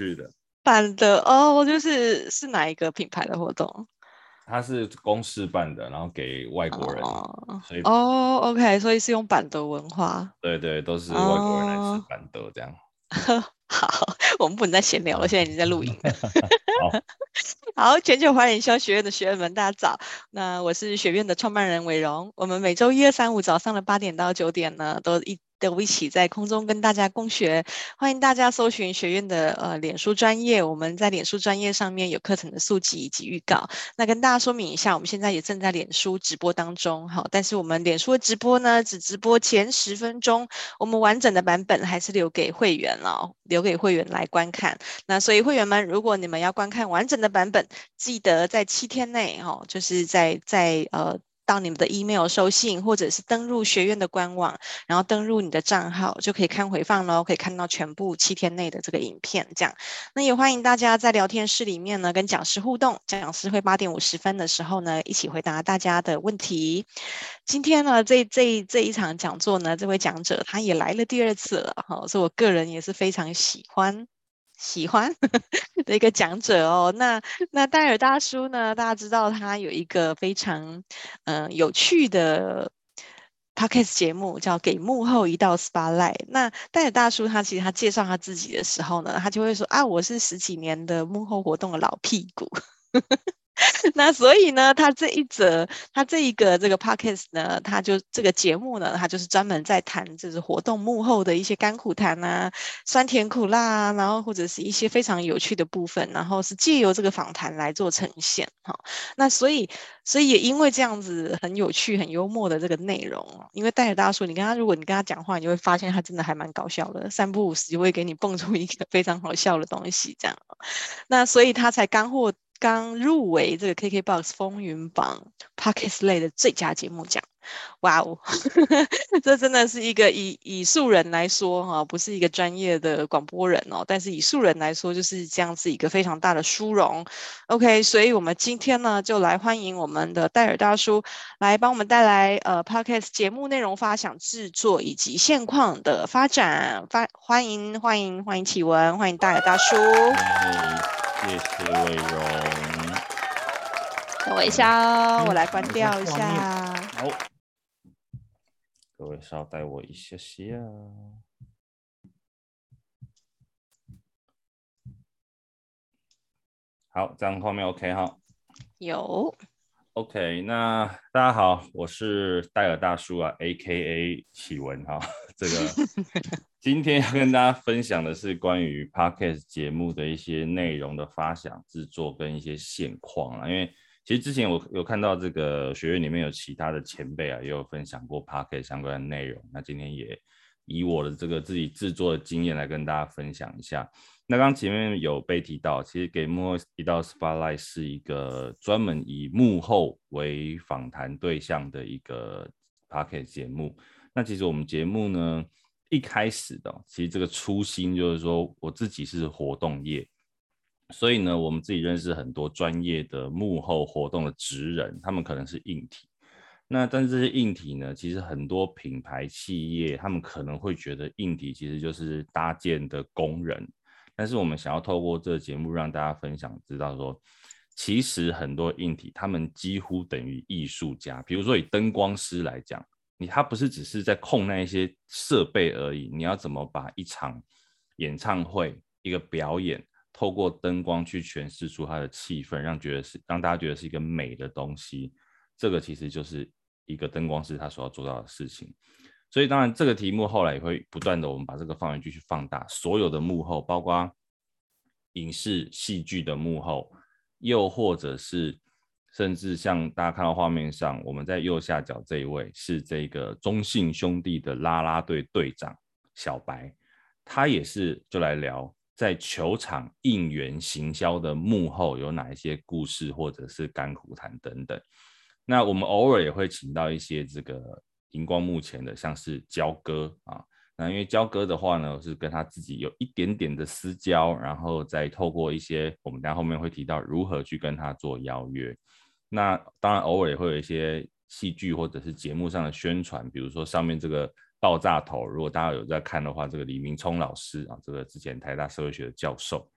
是的，办的哦，就是是哪一个品牌的活动？它是公事办的，然后给外国人，哦、所以哦，OK，所以是用板德文化。对对，都是外国人来吃板德这样。哦、好，我们不能再闲聊了，现在已经在录影了。好，好，全球华人营销学院的学员们，大家早。那我是学院的创办人韦荣，我们每周一、二、三、五早上的八点到九点呢，都一。都一起在空中跟大家共学，欢迎大家搜寻学院的呃脸书专业，我们在脸书专业上面有课程的速记以及预告。那跟大家说明一下，我们现在也正在脸书直播当中，好，但是我们脸书的直播呢，只直播前十分钟，我们完整的版本还是留给会员了，留给会员来观看。那所以会员们，如果你们要观看完整的版本，记得在七天内，哈，就是在在呃。到你们的 email 收信，或者是登入学院的官网，然后登入你的账号，就可以看回放喽，可以看到全部七天内的这个影片。这样，那也欢迎大家在聊天室里面呢跟讲师互动，讲师会八点五十分的时候呢一起回答大家的问题。今天呢这这这一场讲座呢，这位讲者他也来了第二次了哈，所以我个人也是非常喜欢。喜欢 的一个讲者哦，那那戴尔大叔呢？大家知道他有一个非常嗯、有趣的 podcast 节目，叫《给幕后一道 spotlight》。那戴尔大叔他其实他介绍他自己的时候呢，他就会说啊，我是十几年的幕后活动的老屁股。那所以呢，他这一则，他这一个这个 podcast 呢，他就这个节目呢，他就是专门在谈就是活动幕后的一些甘苦谈啊，酸甜苦辣啊，然后或者是一些非常有趣的部分，然后是借由这个访谈来做呈现哈。那所以，所以也因为这样子很有趣、很幽默的这个内容，因为戴尔大叔，你跟他如果你跟他讲话，你就会发现他真的还蛮搞笑的，三不五时就会给你蹦出一个非常好笑的东西这样。那所以他才刚获。刚入围这个 KKBOX 风云榜 Podcast 类的最佳节目奖，哇哦，这真的是一个以以素人来说哈，不是一个专业的广播人哦，但是以素人来说就是这样子一个非常大的殊荣。OK，所以我们今天呢就来欢迎我们的戴尔大叔来帮我们带来呃 Podcast 节目内容发想制作以及现况的发展发欢迎欢迎欢迎启文欢迎戴尔大叔。谢谢伟荣，等我一下哦，我来关掉一下。好，各位稍待我一下下。好，这样后面 OK 哈。有。OK，那大家好，我是戴尔大叔啊，AKA 启文哈，这个。今天要跟大家分享的是关于 Podcast 节目的一些内容的发想、制作跟一些现况啊。因为其实之前我有看到这个学院里面有其他的前辈啊，也有分享过 Podcast 相关的内容。那今天也以我的这个自己制作的经验来跟大家分享一下。那刚前面有被提到，其实给幕后提到 Spotlight 是一个专门以幕后为访谈对象的一个 Podcast 节目。那其实我们节目呢，一开始的，其实这个初心就是说，我自己是活动业，所以呢，我们自己认识很多专业的幕后活动的职人，他们可能是硬体。那但是这些硬体呢，其实很多品牌企业，他们可能会觉得硬体其实就是搭建的工人。但是我们想要透过这个节目让大家分享，知道说，其实很多硬体他们几乎等于艺术家。比如说以灯光师来讲。你他不是只是在控那一些设备而已，你要怎么把一场演唱会一个表演，透过灯光去诠释出它的气氛，让觉得是让大家觉得是一个美的东西，这个其实就是一个灯光师他所要做到的事情。所以当然这个题目后来也会不断的，我们把这个范围继续放大，所有的幕后，包括影视戏剧的幕后，又或者是。甚至像大家看到画面上，我们在右下角这一位是这个中信兄弟的啦啦队队长小白，他也是就来聊在球场应援行销的幕后有哪一些故事，或者是甘苦谈等等。那我们偶尔也会请到一些这个荧光幕前的，像是焦哥啊，那因为焦哥的话呢，是跟他自己有一点点的私交，然后再透过一些我们等下后面会提到如何去跟他做邀约。那当然，偶尔也会有一些戏剧或者是节目上的宣传，比如说上面这个爆炸头，如果大家有在看的话，这个李明聪老师啊，这个之前台大社会学的教授，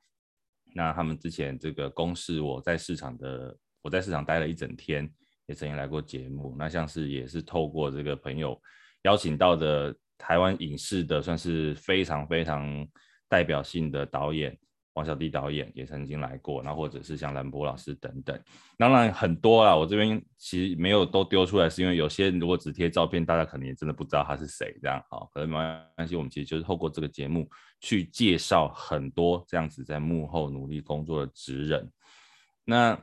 那他们之前这个公视我在市场的，我在市场待了一整天，也曾经来过节目。那像是也是透过这个朋友邀请到的台湾影视的，算是非常非常代表性的导演。王小弟导演也曾经来过，那或者是像兰博老师等等，当然很多啦。我这边其实没有都丢出来，是因为有些如果只贴照片，大家可能也真的不知道他是谁这样。好，可能没关系，我们其实就是透过这个节目去介绍很多这样子在幕后努力工作的职人。那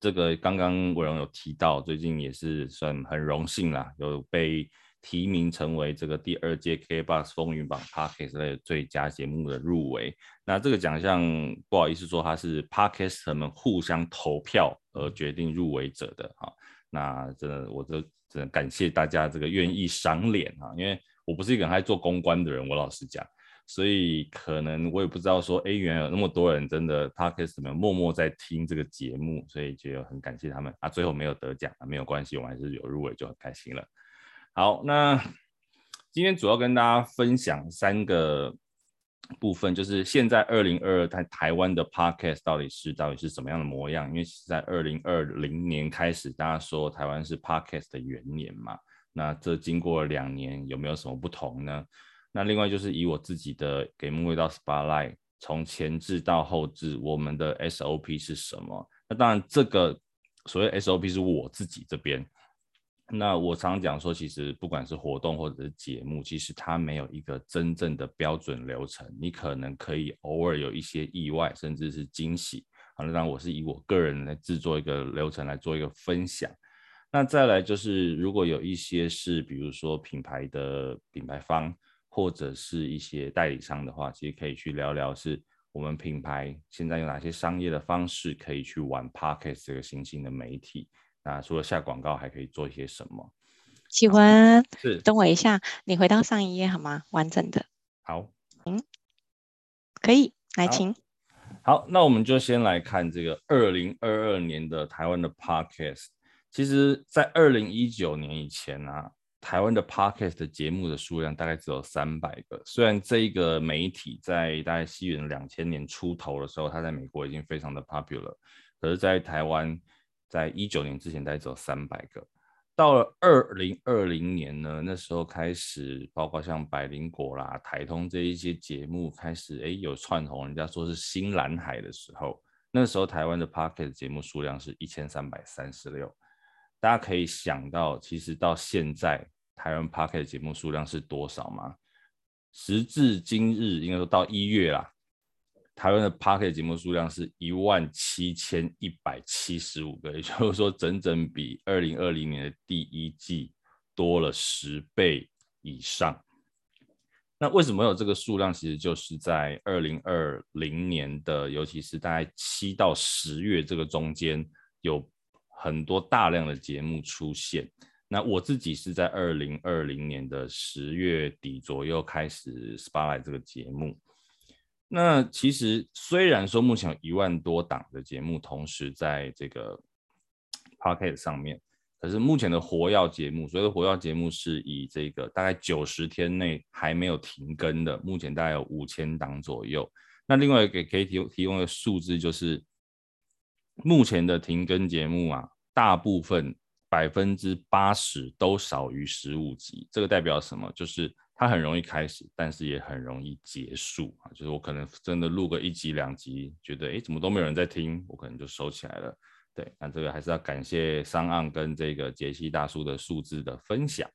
这个刚刚伟荣有提到，最近也是算很荣幸啦，有被。提名成为这个第二届 KBox 风云榜 Podcast 类最佳节目的入围。那这个奖项不好意思说，它是 Podcaster 们互相投票而决定入围者的哈。那真的，我就只能感谢大家这个愿意赏脸啊，因为我不是一个很爱做公关的人，我老实讲，所以可能我也不知道说，哎，原来有那么多人真的 Podcast 们默默在听这个节目，所以就很感谢他们啊。最后没有得奖啊，没有关系，我们还是有入围就很开心了。好，那今天主要跟大家分享三个部分，就是现在二零二二台台湾的 Podcast 到底是到底是什么样的模样？因为是在二零二零年开始，大家说台湾是 Podcast 的元年嘛，那这经过了两年，有没有什么不同呢？那另外就是以我自己的给幕味道 Spotlight，从前置到后置，我们的 SOP 是什么？那当然，这个所谓 SOP 是我自己这边。那我常常讲说，其实不管是活动或者是节目，其实它没有一个真正的标准流程。你可能可以偶尔有一些意外，甚至是惊喜。好，那当然我是以我个人来制作一个流程来做一个分享。那再来就是，如果有一些是比如说品牌的品牌方或者是一些代理商的话，其实可以去聊聊，是我们品牌现在有哪些商业的方式可以去玩 Podcast 这个新兴的媒体。那除了下广告，还可以做一些什么？喜欢是等我一下，你回到上一页好吗？完整的。好，嗯，可以来，请。好，那我们就先来看这个二零二二年的台湾的 Podcast。其实，在二零一九年以前啊，台湾的 Podcast 的节目的数量大概只有三百个。虽然这一个媒体在大概西元两千年出头的时候，它在美国已经非常的 popular，可是，在台湾。在一九年之前，大概只有三百个。到了二零二零年呢，那时候开始，包括像百灵果啦、台通这一些节目开始，哎，有串红，人家说是新蓝海的时候，那时候台湾的 Podcast 节目数量是一千三百三十六。大家可以想到，其实到现在台湾 Pocket 节目数量是多少吗？时至今日，应该说到一月啦。台湾的 Pocket 节目数量是一万七千一百七十五个，也就是说，整整比二零二零年的第一季多了十倍以上。那为什么有这个数量？其实就是在二零二零年的，尤其是大概七到十月这个中间，有很多大量的节目出现。那我自己是在二零二零年的十月底左右开始 spare 这个节目。那其实虽然说目前有一万多档的节目同时在这个 p o c k e t 上面，可是目前的活跃节目，所谓的活跃节目是以这个大概九十天内还没有停更的，目前大概有五千档左右。那另外给可以提提供的数字就是，目前的停更节目啊，大部分百分之八十都少于十五集。这个代表什么？就是。它很容易开始，但是也很容易结束啊！就是我可能真的录个一集两集，觉得诶怎么都没有人在听，我可能就收起来了。对，那这个还是要感谢商岸跟这个杰西大叔的数字的分享。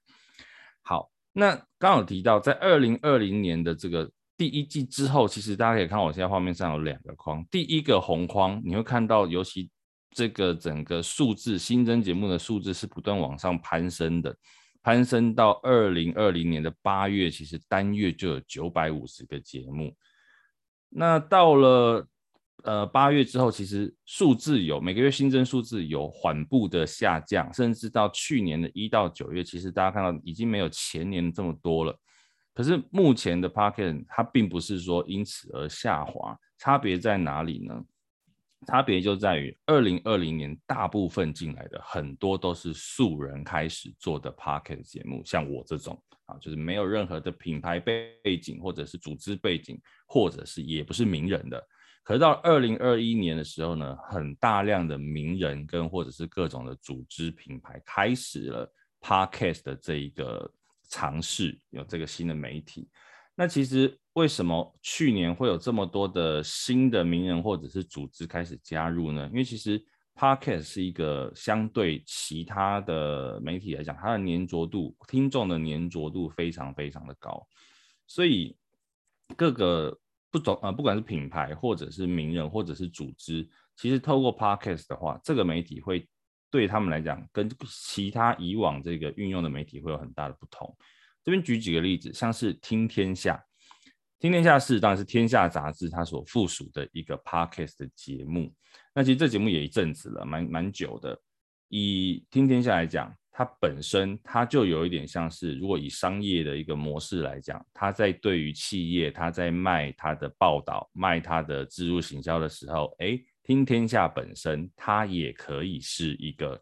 好，那刚好提到在二零二零年的这个第一季之后，其实大家可以看我现在画面上有两个框，第一个红框你会看到，尤其这个整个数字新增节目的数字是不断往上攀升的。攀升到二零二零年的八月，其实单月就有九百五十个节目。那到了呃八月之后，其实数字有每个月新增数字有缓步的下降，甚至到去年的一到九月，其实大家看到已经没有前年这么多了。可是目前的 Podcast 它并不是说因此而下滑，差别在哪里呢？差别就在于，二零二零年大部分进来的很多都是素人开始做的 Podcast 节目，像我这种啊，就是没有任何的品牌背景或者是组织背景，或者是也不是名人的。可是到二零二一年的时候呢，很大量的名人跟或者是各种的组织品牌开始了 Podcast 的这一个尝试，有这个新的媒体。那其实为什么去年会有这么多的新的名人或者是组织开始加入呢？因为其实 Podcast 是一个相对其他的媒体来讲，它的粘着度、听众的粘着度非常非常的高，所以各个不总呃，不管是品牌或者是名人或者是组织，其实透过 Podcast 的话，这个媒体会对他们来讲，跟其他以往这个运用的媒体会有很大的不同。这边举几个例子，像是听天下，听天下是当然是天下杂志它所附属的一个 Podcast 的节目。那其实这节目也一阵子了，蛮蛮久的。以听天下来讲，它本身它就有一点像是，如果以商业的一个模式来讲，它在对于企业，它在卖它的报道、卖它的置入行销的时候，哎，听天下本身它也可以是一个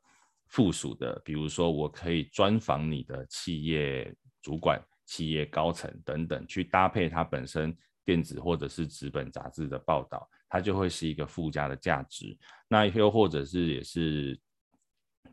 附属的，比如说我可以专访你的企业主管、企业高层等等，去搭配它本身电子或者是纸本杂志的报道。它就会是一个附加的价值，那又或者是也是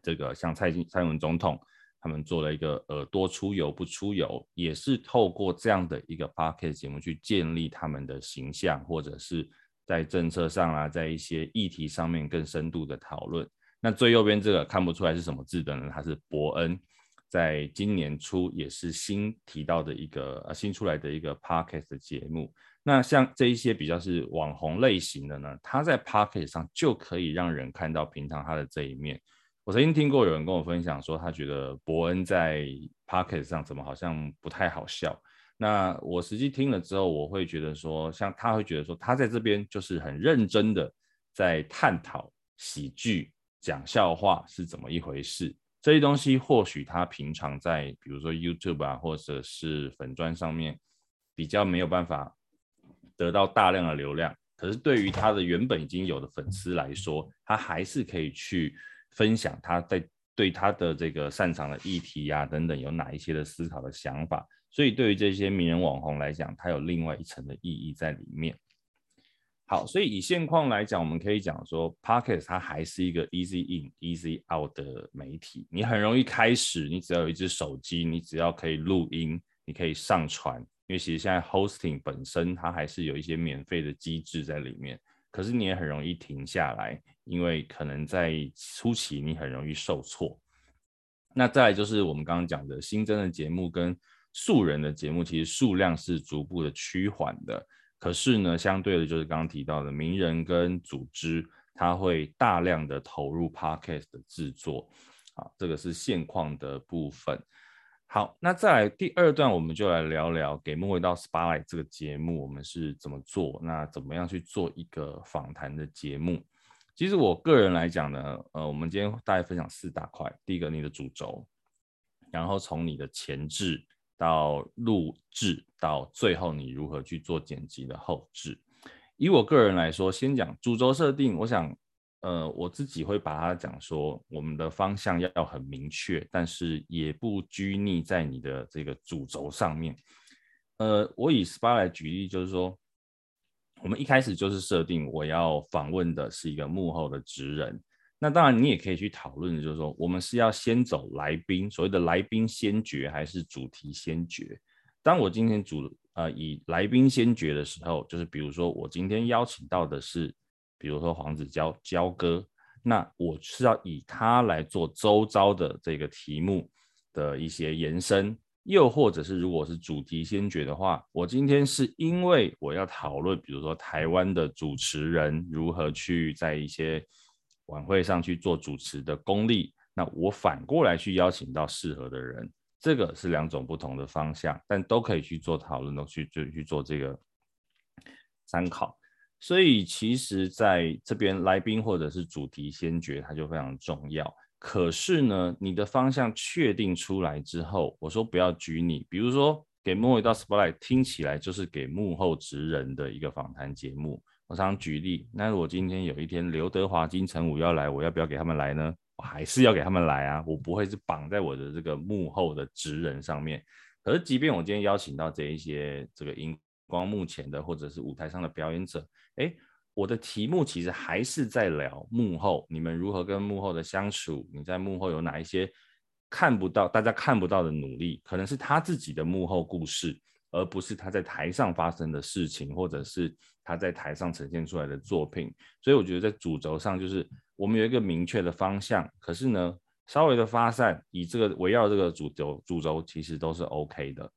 这个像蔡蔡文总统他们做了一个耳朵出游不出游，也是透过这样的一个 p o c a s t 节目去建立他们的形象，或者是在政策上啊，在一些议题上面更深度的讨论。那最右边这个看不出来是什么字的呢？它是伯恩，在今年初也是新提到的一个呃新出来的一个 podcast 的节目。那像这一些比较是网红类型的呢，他在 Podcast 上就可以让人看到平常他的这一面。我曾经听过有人跟我分享说，他觉得伯恩在 Podcast 上怎么好像不太好笑。那我实际听了之后，我会觉得说，像他会觉得说，他在这边就是很认真的在探讨喜剧、讲笑话是怎么一回事。这些东西或许他平常在比如说 YouTube 啊，或者是粉专上面比较没有办法。得到大量的流量，可是对于他的原本已经有的粉丝来说，他还是可以去分享他在对他的这个擅长的议题呀、等等有哪一些的思考的想法。所以对于这些名人网红来讲，它有另外一层的意义在里面。好，所以以现况来讲，我们可以讲说，Pocket 它还是一个 easy in easy out 的媒体，你很容易开始，你只要有一只手机，你只要可以录音，你可以上传。因为其实现在 hosting 本身它还是有一些免费的机制在里面，可是你也很容易停下来，因为可能在初期你很容易受挫。那再来就是我们刚刚讲的新增的节目跟素人的节目，其实数量是逐步的趋缓的。可是呢，相对的就是刚刚提到的名人跟组织，他会大量的投入 podcast 的制作，啊，这个是现况的部分。好，那再来第二段，我们就来聊聊《给幕后一道 Spotlight》这个节目，我们是怎么做？那怎么样去做一个访谈的节目？其实我个人来讲呢，呃，我们今天大概分享四大块。第一个，你的主轴，然后从你的前置到录制，到最后你如何去做剪辑的后置。以我个人来说，先讲主轴设定，我想。呃，我自己会把它讲说，我们的方向要很明确，但是也不拘泥在你的这个主轴上面。呃，我以 SPA 来举例，就是说，我们一开始就是设定我要访问的是一个幕后的职人。那当然，你也可以去讨论，就是说，我们是要先走来宾，所谓的来宾先决，还是主题先决？当我今天主呃以来宾先决的时候，就是比如说我今天邀请到的是。比如说黄子佼佼哥，那我是要以他来做周遭的这个题目的一些延伸，又或者是如果是主题先决的话，我今天是因为我要讨论，比如说台湾的主持人如何去在一些晚会上去做主持的功力，那我反过来去邀请到适合的人，这个是两种不同的方向，但都可以去做讨论，都去就去做这个参考。所以其实在这边来宾或者是主题先决，它就非常重要。可是呢，你的方向确定出来之后，我说不要拘泥。比如说给幕后到 Spotlight，听起来就是给幕后职人的一个访谈节目。我常举例，那如果今天有一天刘德华、金城武要来，我要不要给他们来呢？我还是要给他们来啊，我不会是绑在我的这个幕后的职人上面。可是，即便我今天邀请到这一些这个荧光幕前的或者是舞台上的表演者，诶，我的题目其实还是在聊幕后，你们如何跟幕后的相处，你在幕后有哪一些看不到、大家看不到的努力，可能是他自己的幕后故事，而不是他在台上发生的事情，或者是他在台上呈现出来的作品。所以，我觉得在主轴上，就是我们有一个明确的方向，可是呢，稍微的发散，以这个围绕这个主轴，主轴其实都是 OK 的。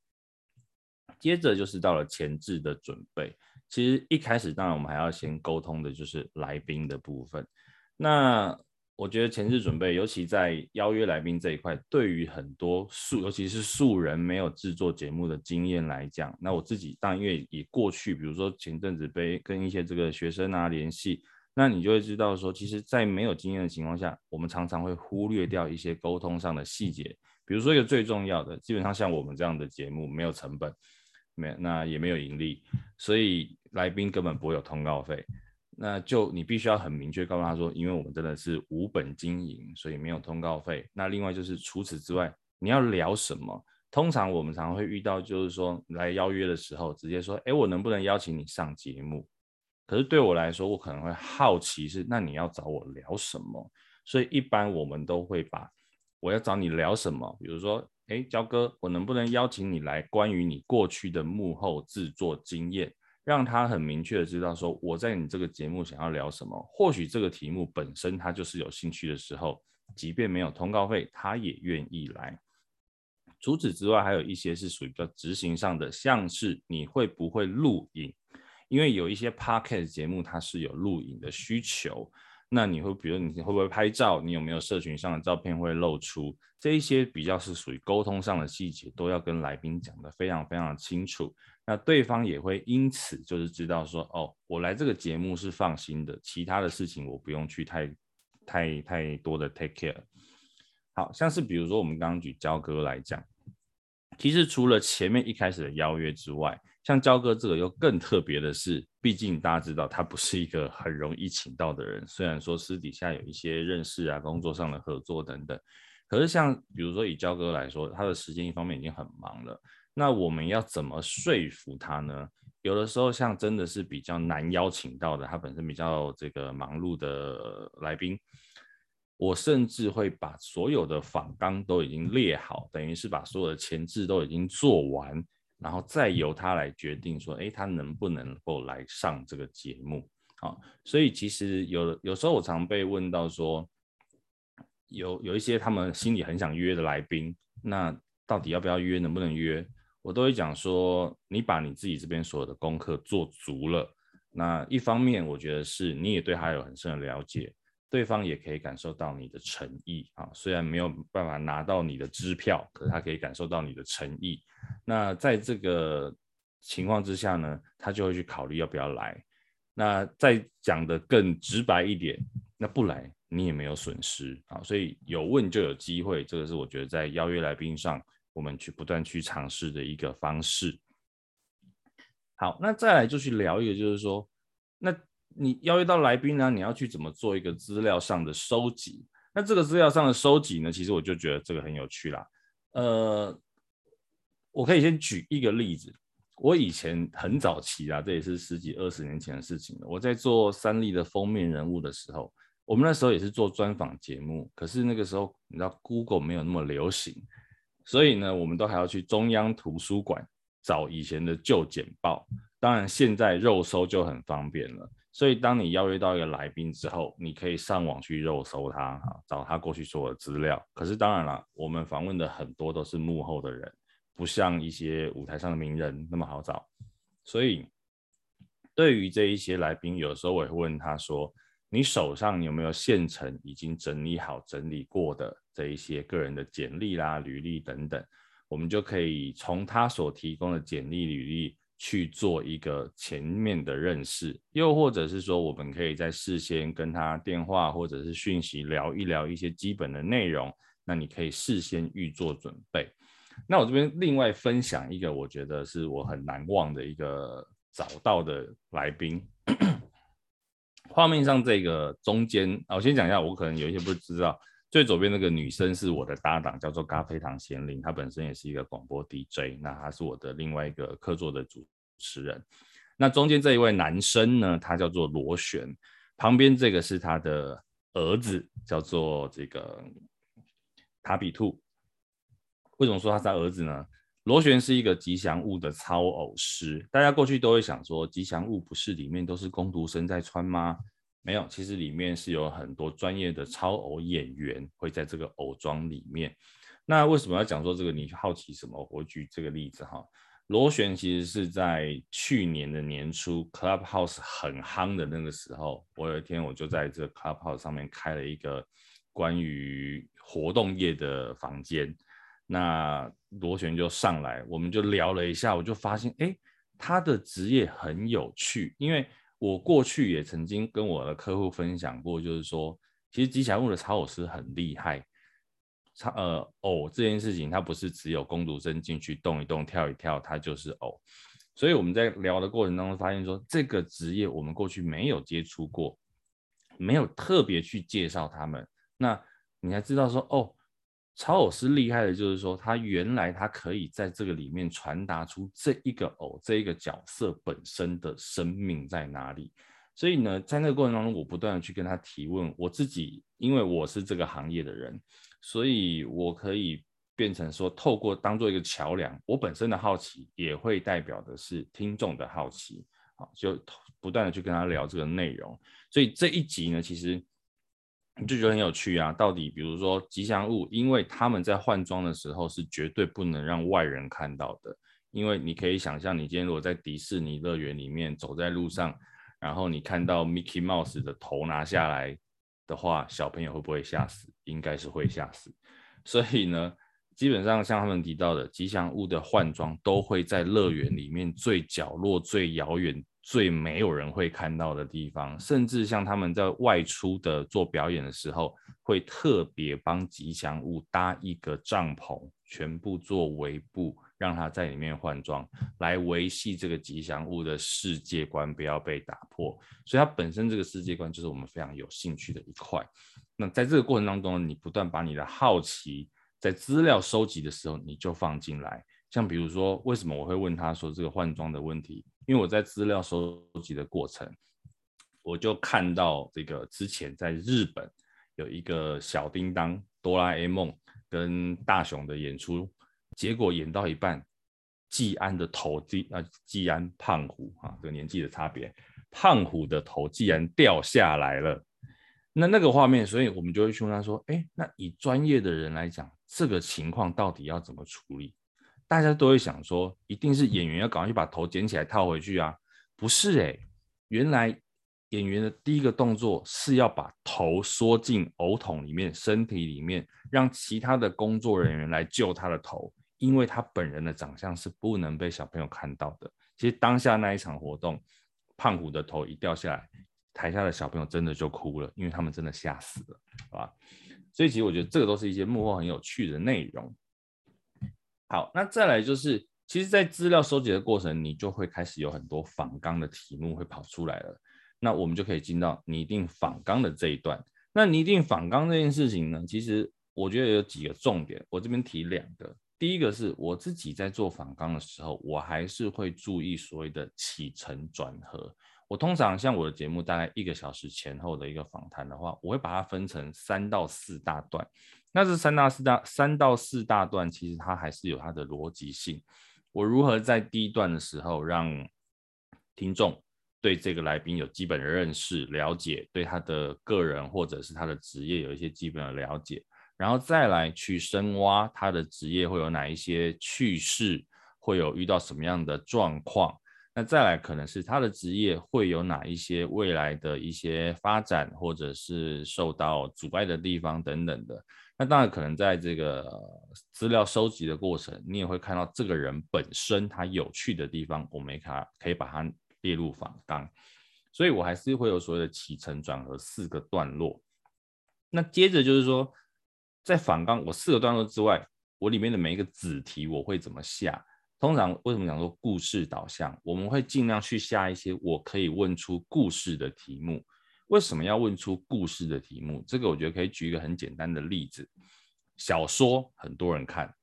接着就是到了前置的准备，其实一开始当然我们还要先沟通的就是来宾的部分。那我觉得前置准备，尤其在邀约来宾这一块，对于很多素，尤其是素人没有制作节目的经验来讲，那我自己当然因为以过去，比如说前阵子被跟一些这个学生啊联系。那你就会知道说，其实，在没有经验的情况下，我们常常会忽略掉一些沟通上的细节。比如说一个最重要的，基本上像我们这样的节目，没有成本，没那也没有盈利，所以来宾根本不会有通告费。那就你必须要很明确告诉他说，因为我们真的是无本经营，所以没有通告费。那另外就是除此之外，你要聊什么？通常我们常会遇到，就是说来邀约的时候，直接说，哎，我能不能邀请你上节目？可是对我来说，我可能会好奇是，那你要找我聊什么？所以一般我们都会把我要找你聊什么，比如说，哎，焦哥，我能不能邀请你来关于你过去的幕后制作经验，让他很明确的知道说我在你这个节目想要聊什么。或许这个题目本身他就是有兴趣的时候，即便没有通告费，他也愿意来。除此之外，还有一些是属于比较执行上的，像是你会不会录影？因为有一些 podcast 节目，它是有录影的需求，那你会，比如你会不会拍照？你有没有社群上的照片会露出？这一些比较是属于沟通上的细节，都要跟来宾讲得非常非常的清楚。那对方也会因此就是知道说，哦，我来这个节目是放心的，其他的事情我不用去太太太多的 take care。好像是比如说我们刚刚举焦哥来讲，其实除了前面一开始的邀约之外，像焦哥这个又更特别的是，毕竟大家知道他不是一个很容易请到的人。虽然说私底下有一些认识啊、工作上的合作等等，可是像比如说以焦哥来说，他的时间一方面已经很忙了。那我们要怎么说服他呢？有的时候像真的是比较难邀请到的，他本身比较这个忙碌的来宾，我甚至会把所有的访纲都已经列好，等于是把所有的前置都已经做完。然后再由他来决定说，哎，他能不能够来上这个节目？好，所以其实有有时候我常被问到说，有有一些他们心里很想约的来宾，那到底要不要约，能不能约？我都会讲说，你把你自己这边所有的功课做足了，那一方面我觉得是你也对他有很深的了解。对方也可以感受到你的诚意啊，虽然没有办法拿到你的支票，可是他可以感受到你的诚意。那在这个情况之下呢，他就会去考虑要不要来。那再讲得更直白一点，那不来你也没有损失啊。所以有问就有机会，这个是我觉得在邀约来宾上，我们去不断去尝试的一个方式。好，那再来就去聊一个，就是说那。你邀约到来宾呢，你要去怎么做一个资料上的收集？那这个资料上的收集呢，其实我就觉得这个很有趣啦。呃，我可以先举一个例子。我以前很早期啊，这也是十几二十年前的事情了。我在做三立的封面人物的时候，我们那时候也是做专访节目，可是那个时候你知道 Google 没有那么流行，所以呢，我们都还要去中央图书馆找以前的旧简报。当然，现在肉搜就很方便了。所以，当你邀约到一个来宾之后，你可以上网去肉搜他啊，找他过去所有的资料。可是，当然了，我们访问的很多都是幕后的人，不像一些舞台上的名人那么好找。所以，对于这一些来宾，有时候我也会问他说：“你手上有没有现成已经整理好、整理过的这一些个人的简历啦、履历等等？”我们就可以从他所提供的简历、履历。去做一个前面的认识，又或者是说，我们可以在事先跟他电话或者是讯息聊一聊一些基本的内容。那你可以事先预做准备。那我这边另外分享一个，我觉得是我很难忘的一个找到的来宾。画面上这个中间，我先讲一下，我可能有一些不知道，最左边那个女生是我的搭档，叫做咖啡糖贤玲，她本身也是一个广播 DJ，那她是我的另外一个客座的主持人。那中间这一位男生呢，他叫做螺旋，旁边这个是他的儿子，叫做这个塔比兔。为什么说他是他儿子呢？螺旋是一个吉祥物的操偶师，大家过去都会想说，吉祥物不是里面都是工读生在穿吗？没有，其实里面是有很多专业的超偶演员会在这个偶装里面。那为什么要讲说这个？你好奇什么？我举这个例子哈。螺旋其实是在去年的年初，Clubhouse 很夯的那个时候，我有一天我就在这 Clubhouse 上面开了一个关于活动业的房间。那螺旋就上来，我们就聊了一下，我就发现，哎，他的职业很有趣，因为我过去也曾经跟我的客户分享过，就是说，其实吉祥物的操偶师很厉害，操呃偶这件事情，它不是只有工读生进去动一动、跳一跳，它就是偶。所以我们在聊的过程当中发现说，这个职业我们过去没有接触过，没有特别去介绍他们，那你还知道说，哦。操偶师厉害的就是说，他原来他可以在这个里面传达出这一个偶这一个角色本身的生命在哪里。所以呢，在那个过程当中，我不断的去跟他提问。我自己因为我是这个行业的人，所以我可以变成说，透过当做一个桥梁，我本身的好奇也会代表的是听众的好奇。好，就不断的去跟他聊这个内容。所以这一集呢，其实。你就觉得很有趣啊！到底比如说吉祥物，因为他们在换装的时候是绝对不能让外人看到的，因为你可以想象，你今天如果在迪士尼乐园里面走在路上，然后你看到 Mickey Mouse 的头拿下来的话，小朋友会不会吓死？应该是会吓死。所以呢，基本上像他们提到的吉祥物的换装，都会在乐园里面最角落、最遥远。最没有人会看到的地方，甚至像他们在外出的做表演的时候，会特别帮吉祥物搭一个帐篷，全部做围布，让它在里面换装，来维系这个吉祥物的世界观不要被打破。所以它本身这个世界观就是我们非常有兴趣的一块。那在这个过程当中，你不断把你的好奇在资料收集的时候，你就放进来。像比如说，为什么我会问他说这个换装的问题？因为我在资料收集的过程，我就看到这个之前在日本有一个小叮当、哆啦 A 梦跟大雄的演出，结果演到一半，季安的头，季啊季安胖虎啊，这个年纪的差别，胖虎的头竟然掉下来了。那那个画面，所以我们就会去问他说：“哎，那以专业的人来讲，这个情况到底要怎么处理？”大家都会想说，一定是演员要赶快去把头捡起来套回去啊？不是诶，原来演员的第一个动作是要把头缩进偶筒里面，身体里面，让其他的工作人员来救他的头，因为他本人的长相是不能被小朋友看到的。其实当下那一场活动，胖虎的头一掉下来，台下的小朋友真的就哭了，因为他们真的吓死了，好吧？所以其实我觉得这个都是一些幕后很有趣的内容。好，那再来就是，其实，在资料收集的过程，你就会开始有很多仿纲的题目会跑出来了。那我们就可以进到拟定仿纲的这一段。那拟定仿纲这件事情呢，其实我觉得有几个重点，我这边提两个。第一个是我自己在做仿纲的时候，我还是会注意所谓的起承转合。我通常像我的节目，大概一个小时前后的一个访谈的话，我会把它分成三到四大段。那这三大四大三到四大段，其实它还是有它的逻辑性。我如何在第一段的时候让听众对这个来宾有基本的认识、了解，对他的个人或者是他的职业有一些基本的了解，然后再来去深挖他的职业会有哪一些趣事，会有遇到什么样的状况。那再来可能是他的职业会有哪一些未来的一些发展，或者是受到阻碍的地方等等的。那当然，可能在这个资料收集的过程，你也会看到这个人本身他有趣的地方，我们可可以把它列入访纲。所以我还是会有所谓的起承转合四个段落。那接着就是说，在访纲我四个段落之外，我里面的每一个子题我会怎么下？通常为什么讲说故事导向？我们会尽量去下一些我可以问出故事的题目。为什么要问出故事的题目？这个我觉得可以举一个很简单的例子。小说很多人看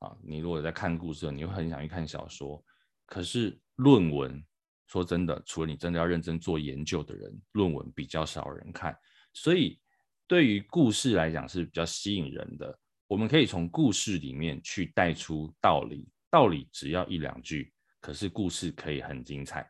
啊，你如果在看故事，你会很想去看小说。可是论文，说真的，除了你真的要认真做研究的人，论文比较少人看。所以对于故事来讲是比较吸引人的。我们可以从故事里面去带出道理，道理只要一两句，可是故事可以很精彩。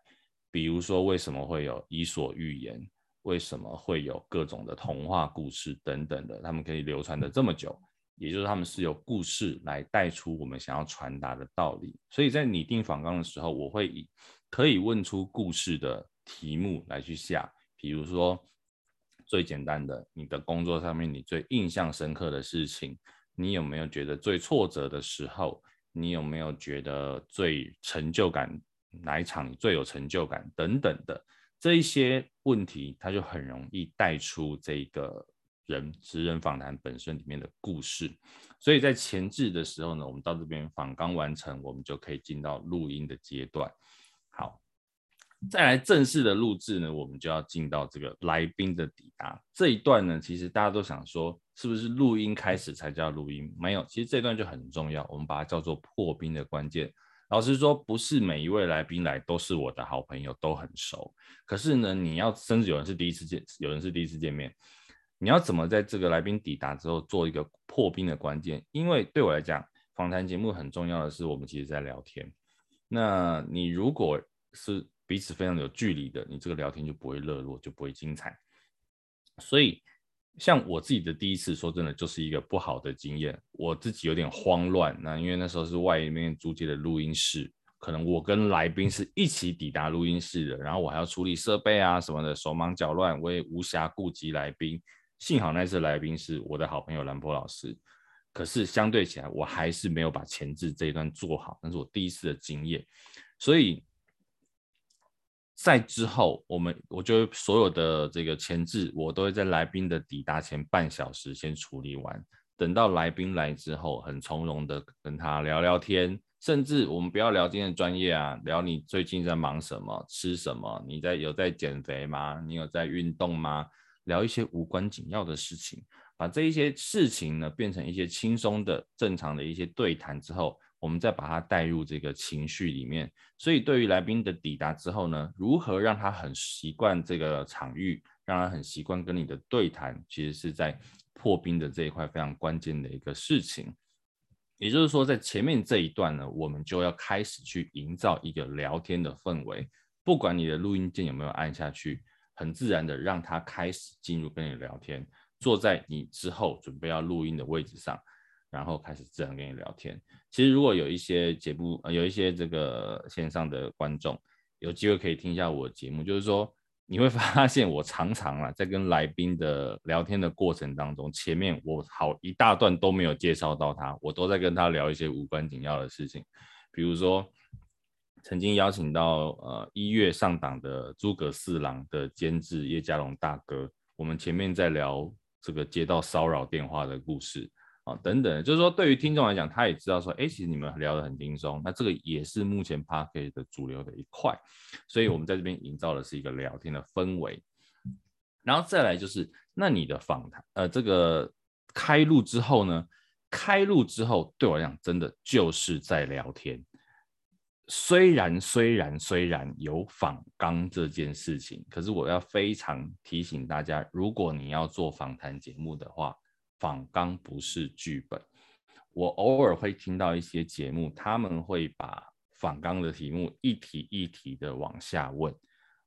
比如说，为什么会有伊索寓言？为什么会有各种的童话故事等等的？他们可以流传的这么久，也就是他们是由故事来带出我们想要传达的道理。所以在拟定访纲的时候，我会以可以问出故事的题目来去下。比如说，最简单的，你的工作上面你最印象深刻的事情。你有没有觉得最挫折的时候？你有没有觉得最成就感？哪一场最有成就感？等等的这一些问题，它就很容易带出这个人职人访谈本身里面的故事。所以在前置的时候呢，我们到这边访刚完成，我们就可以进到录音的阶段。好。再来正式的录制呢，我们就要进到这个来宾的抵达这一段呢。其实大家都想说，是不是录音开始才叫录音？没有，其实这段就很重要，我们把它叫做破冰的关键。老实说，不是每一位来宾来都是我的好朋友，都很熟。可是呢，你要甚至有人是第一次见，有人是第一次见面，你要怎么在这个来宾抵达之后做一个破冰的关键？因为对我来讲，访谈节目很重要的是，我们其实在聊天。那你如果是彼此非常有距离的，你这个聊天就不会热络，就不会精彩。所以，像我自己的第一次，说真的，就是一个不好的经验。我自己有点慌乱，那因为那时候是外面租借的录音室，可能我跟来宾是一起抵达录音室的，然后我还要处理设备啊什么的，手忙脚乱，我也无暇顾及来宾。幸好那次来宾是我的好朋友兰波老师，可是相对起来，我还是没有把前置这一段做好，那是我第一次的经验，所以。在之后，我们我就所有的这个前置，我都会在来宾的抵达前半小时先处理完。等到来宾来之后，很从容的跟他聊聊天，甚至我们不要聊今天的专业啊，聊你最近在忙什么、吃什么，你在有在减肥吗？你有在运动吗？聊一些无关紧要的事情，把这一些事情呢变成一些轻松的、正常的一些对谈之后。我们再把它带入这个情绪里面，所以对于来宾的抵达之后呢，如何让他很习惯这个场域，让他很习惯跟你的对谈，其实是在破冰的这一块非常关键的一个事情。也就是说，在前面这一段呢，我们就要开始去营造一个聊天的氛围，不管你的录音键有没有按下去，很自然的让他开始进入跟你聊天，坐在你之后准备要录音的位置上。然后开始自然跟你聊天。其实如果有一些节目，呃，有一些这个线上的观众有机会可以听一下我的节目，就是说你会 发现我常常啊在跟来宾的聊天的过程当中，前面我好一大段都没有介绍到他，我都在跟他聊一些无关紧要的事情。比如说曾经邀请到呃一月上档的诸葛四郎的监制叶家龙大哥，我们前面在聊这个接到骚扰电话的故事。啊等等，就是说，对于听众来讲，他也知道说，哎，其实你们聊得很轻松，那这个也是目前 Podcast 的主流的一块，所以我们在这边营造的是一个聊天的氛围。然后再来就是，那你的访谈，呃，这个开录之后呢，开录之后对我来讲，真的就是在聊天。虽然虽然虽然有访纲这件事情，可是我要非常提醒大家，如果你要做访谈节目的话。访纲不是剧本，我偶尔会听到一些节目，他们会把访纲的题目一题一题的往下问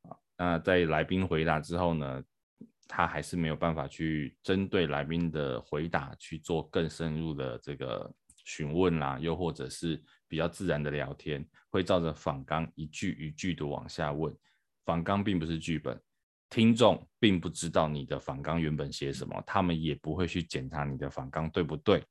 啊，那在来宾回答之后呢，他还是没有办法去针对来宾的回答去做更深入的这个询问啦，又或者是比较自然的聊天，会照着访纲一句一句的往下问，访纲并不是剧本。听众并不知道你的访纲原本写什么，他们也不会去检查你的访纲对不对，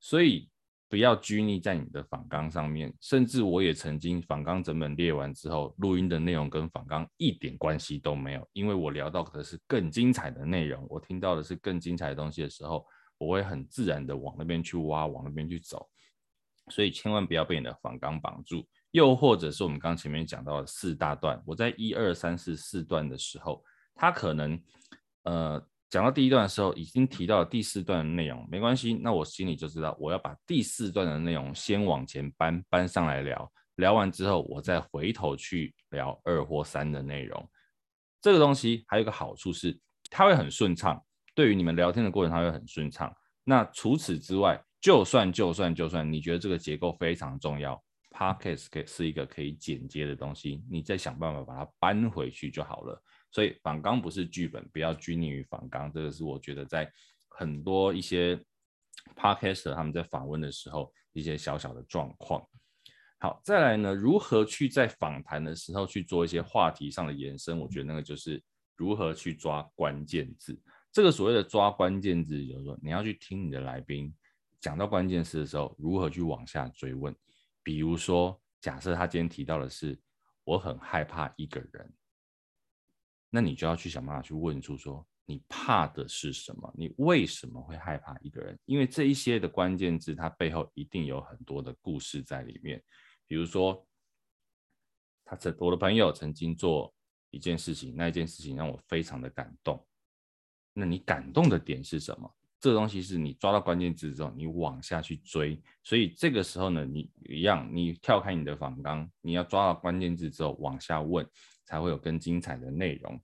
所以不要拘泥在你的访纲上面。甚至我也曾经访纲整本列完之后，录音的内容跟访纲一点关系都没有，因为我聊到的是更精彩的内容，我听到的是更精彩的东西的时候，我会很自然的往那边去挖，往那边去走。所以千万不要被你的访纲绑住，又或者是我们刚前面讲到的四大段，我在一二三四四段的时候。他可能呃，讲到第一段的时候已经提到了第四段的内容，没关系，那我心里就知道我要把第四段的内容先往前搬搬上来聊，聊完之后我再回头去聊二或三的内容。这个东西还有一个好处是，它会很顺畅，对于你们聊天的过程，它会很顺畅。那除此之外，就算就算就算你觉得这个结构非常重要，Podcast 是一个可以剪接的东西，你再想办法把它搬回去就好了。所以访纲不是剧本，不要拘泥于访纲，这个是我觉得在很多一些 Podcaster 他们在访问的时候一些小小的状况。好，再来呢，如何去在访谈的时候去做一些话题上的延伸？我觉得那个就是如何去抓关键字。这个所谓的抓关键字，就是说你要去听你的来宾讲到关键词的时候，如何去往下追问。比如说，假设他今天提到的是我很害怕一个人，那你就要去想办法去问出说你怕的是什么？你为什么会害怕一个人？因为这一些的关键字，它背后一定有很多的故事在里面。比如说，他曾我的朋友曾经做一件事情，那一件事情让我非常的感动。那你感动的点是什么？这东西是你抓到关键字之后，你往下去追。所以这个时候呢，你一样，你跳开你的访纲，你要抓到关键字之后往下问，才会有更精彩的内容。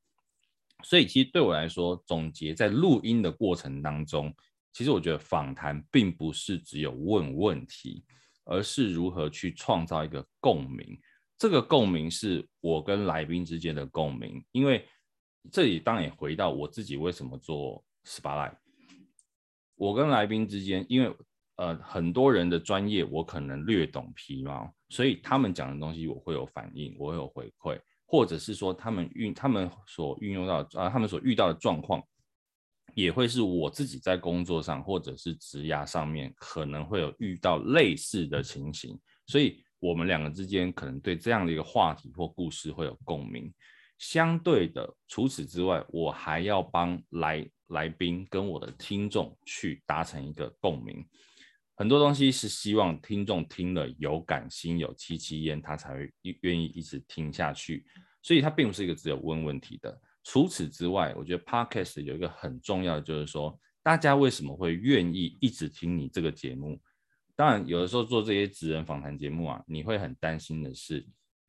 所以其实对我来说，总结在录音的过程当中，其实我觉得访谈并不是只有问问题。而是如何去创造一个共鸣？这个共鸣是我跟来宾之间的共鸣，因为这里当然也回到我自己为什么做 Spotlight。我跟来宾之间，因为呃很多人的专业我可能略懂皮毛，所以他们讲的东西我会有反应，我会有回馈，或者是说他们运他们所运用到啊、他们所遇到的状况。也会是我自己在工作上或者是职涯上面可能会有遇到类似的情形，所以我们两个之间可能对这样的一个话题或故事会有共鸣。相对的，除此之外，我还要帮来来宾跟我的听众去达成一个共鸣。很多东西是希望听众听了有感、心有戚戚焉，他才会愿意一直听下去。所以它并不是一个只有问问题的。除此之外，我觉得 Podcast 有一个很重要的，就是说，大家为什么会愿意一直听你这个节目？当然，有的时候做这些职人访谈节目啊，你会很担心的是，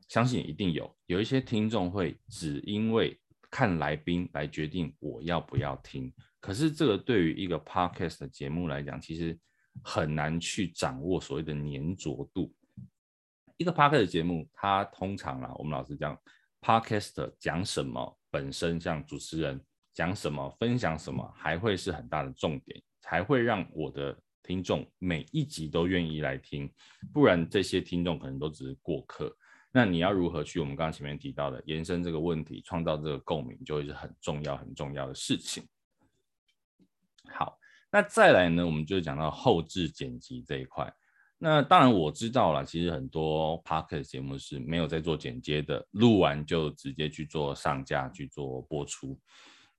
相信一定有有一些听众会只因为看来宾来决定我要不要听。可是这个对于一个 Podcast 的节目来讲，其实很难去掌握所谓的黏着度。一个 Podcast 节目，它通常啊，我们老师讲，Podcast 讲什么？本身像主持人讲什么、分享什么，还会是很大的重点，才会让我的听众每一集都愿意来听。不然这些听众可能都只是过客。那你要如何去我们刚刚前面提到的延伸这个问题，创造这个共鸣，就会是很重要、很重要的事情。好，那再来呢，我们就讲到后置剪辑这一块。那当然我知道了，其实很多 Podcast 节目是没有在做剪接的，录完就直接去做上架去做播出。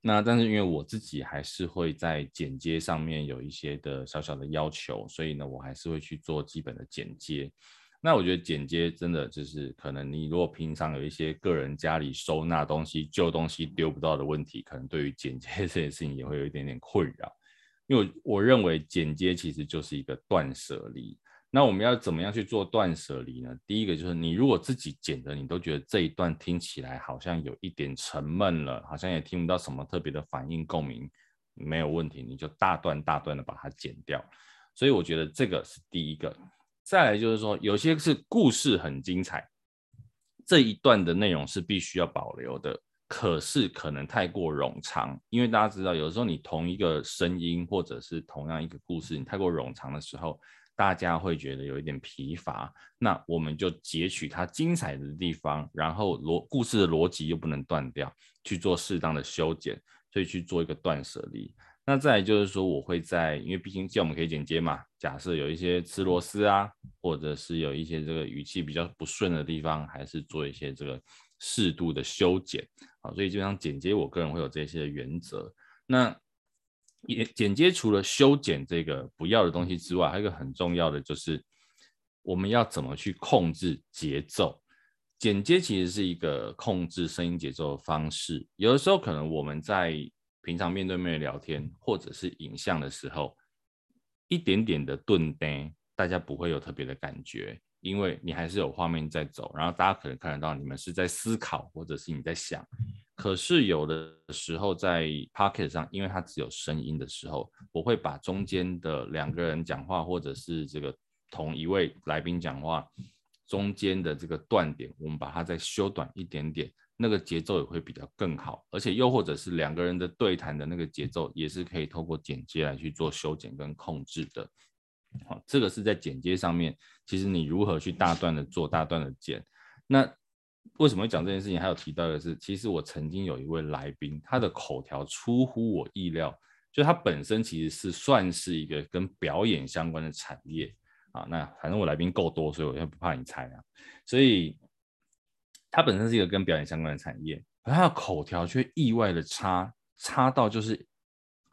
那但是因为我自己还是会在剪接上面有一些的小小的要求，所以呢，我还是会去做基本的剪接。那我觉得剪接真的就是可能你如果平常有一些个人家里收纳东西旧东西丢不到的问题，可能对于剪接 这件事情也会有一点点困扰。因为我认为剪接其实就是一个断舍离。那我们要怎么样去做断舍离呢？第一个就是你如果自己剪的，你都觉得这一段听起来好像有一点沉闷了，好像也听不到什么特别的反应共鸣，没有问题，你就大段大段的把它剪掉。所以我觉得这个是第一个。再来就是说，有些是故事很精彩，这一段的内容是必须要保留的，可是可能太过冗长，因为大家知道，有时候你同一个声音或者是同样一个故事，你太过冗长的时候。大家会觉得有一点疲乏，那我们就截取它精彩的地方，然后逻故事的逻辑又不能断掉，去做适当的修剪，所以去做一个断舍离。那再就是说，我会在，因为毕竟既然我们可以剪接嘛，假设有一些吃螺丝啊，或者是有一些这个语气比较不顺的地方，还是做一些这个适度的修剪。好，所以基本上剪接，我个人会有这些原则。那也剪接除了修剪这个不要的东西之外，还有一个很重要的就是我们要怎么去控制节奏。剪接其实是一个控制声音节奏的方式。有的时候可能我们在平常面对面聊天或者是影像的时候，一点点的顿呆，大家不会有特别的感觉，因为你还是有画面在走，然后大家可能看得到你们是在思考或者是你在想。可是有的时候在 Pocket 上，因为它只有声音的时候，我会把中间的两个人讲话或者是这个同一位来宾讲话中间的这个断点，我们把它再修短一点点。那个节奏也会比较更好，而且又或者是两个人的对谈的那个节奏，也是可以透过剪接来去做修剪跟控制的。好，这个是在剪接上面，其实你如何去大段的做，大段的剪。那为什么会讲这件事情？还有提到的是，其实我曾经有一位来宾，他的口条出乎我意料，就他本身其实是算是一个跟表演相关的产业啊。那反正我来宾够多，所以我也不怕你猜啊。所以。它本身是一个跟表演相关的产业，可它的口条却意外的差，差到就是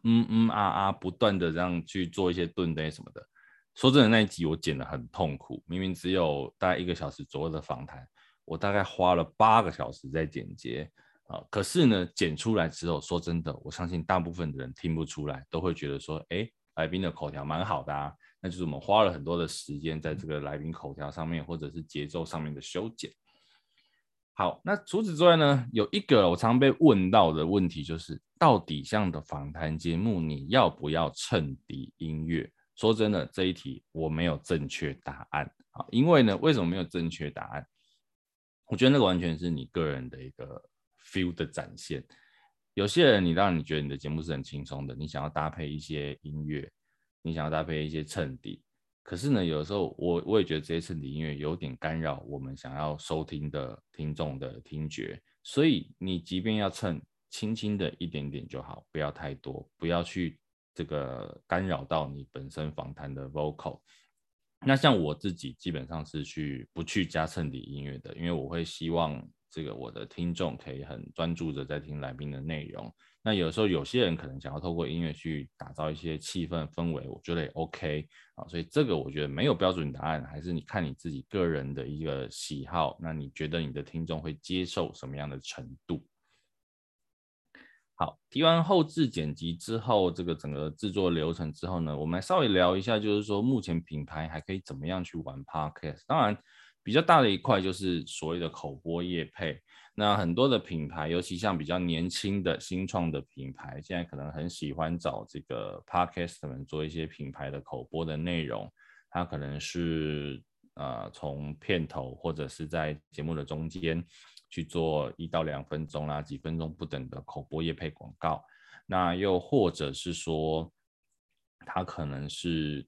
嗯嗯啊啊，不断的这样去做一些顿呆什么的。说真的，那一集我剪得很痛苦，明明只有大概一个小时左右的访谈，我大概花了八个小时在剪接啊。可是呢，剪出来之后，说真的，我相信大部分的人听不出来，都会觉得说，哎，来宾的口条蛮好的啊。那就是我们花了很多的时间在这个来宾口条上面，或者是节奏上面的修剪。好，那除此之外呢，有一个我常被问到的问题就是，到底这样的访谈节目你要不要衬底音乐？说真的，这一题我没有正确答案啊。因为呢，为什么没有正确答案？我觉得那个完全是你个人的一个 feel 的展现。有些人，你让你觉得你的节目是很轻松的，你想要搭配一些音乐，你想要搭配一些衬底。可是呢，有的时候我我也觉得这些衬底音乐有点干扰我们想要收听的听众的听觉，所以你即便要衬，轻轻的一点点就好，不要太多，不要去这个干扰到你本身访谈的 vocal。那像我自己基本上是去不去加衬底音乐的，因为我会希望这个我的听众可以很专注的在听来宾的内容。那有时候有些人可能想要透过音乐去打造一些气氛氛围，我觉得也 OK 啊，所以这个我觉得没有标准答案，还是你看你自己个人的一个喜好。那你觉得你的听众会接受什么样的程度？好，提完后置剪辑之后，这个整个制作流程之后呢，我们来稍微聊一下，就是说目前品牌还可以怎么样去玩 Podcast？当然，比较大的一块就是所谓的口播业配。那很多的品牌，尤其像比较年轻的新创的品牌，现在可能很喜欢找这个 Podcast 们做一些品牌的口播的内容。它可能是呃从片头或者是在节目的中间去做一到两分钟啦、几分钟不等的口播业配广告。那又或者是说，他可能是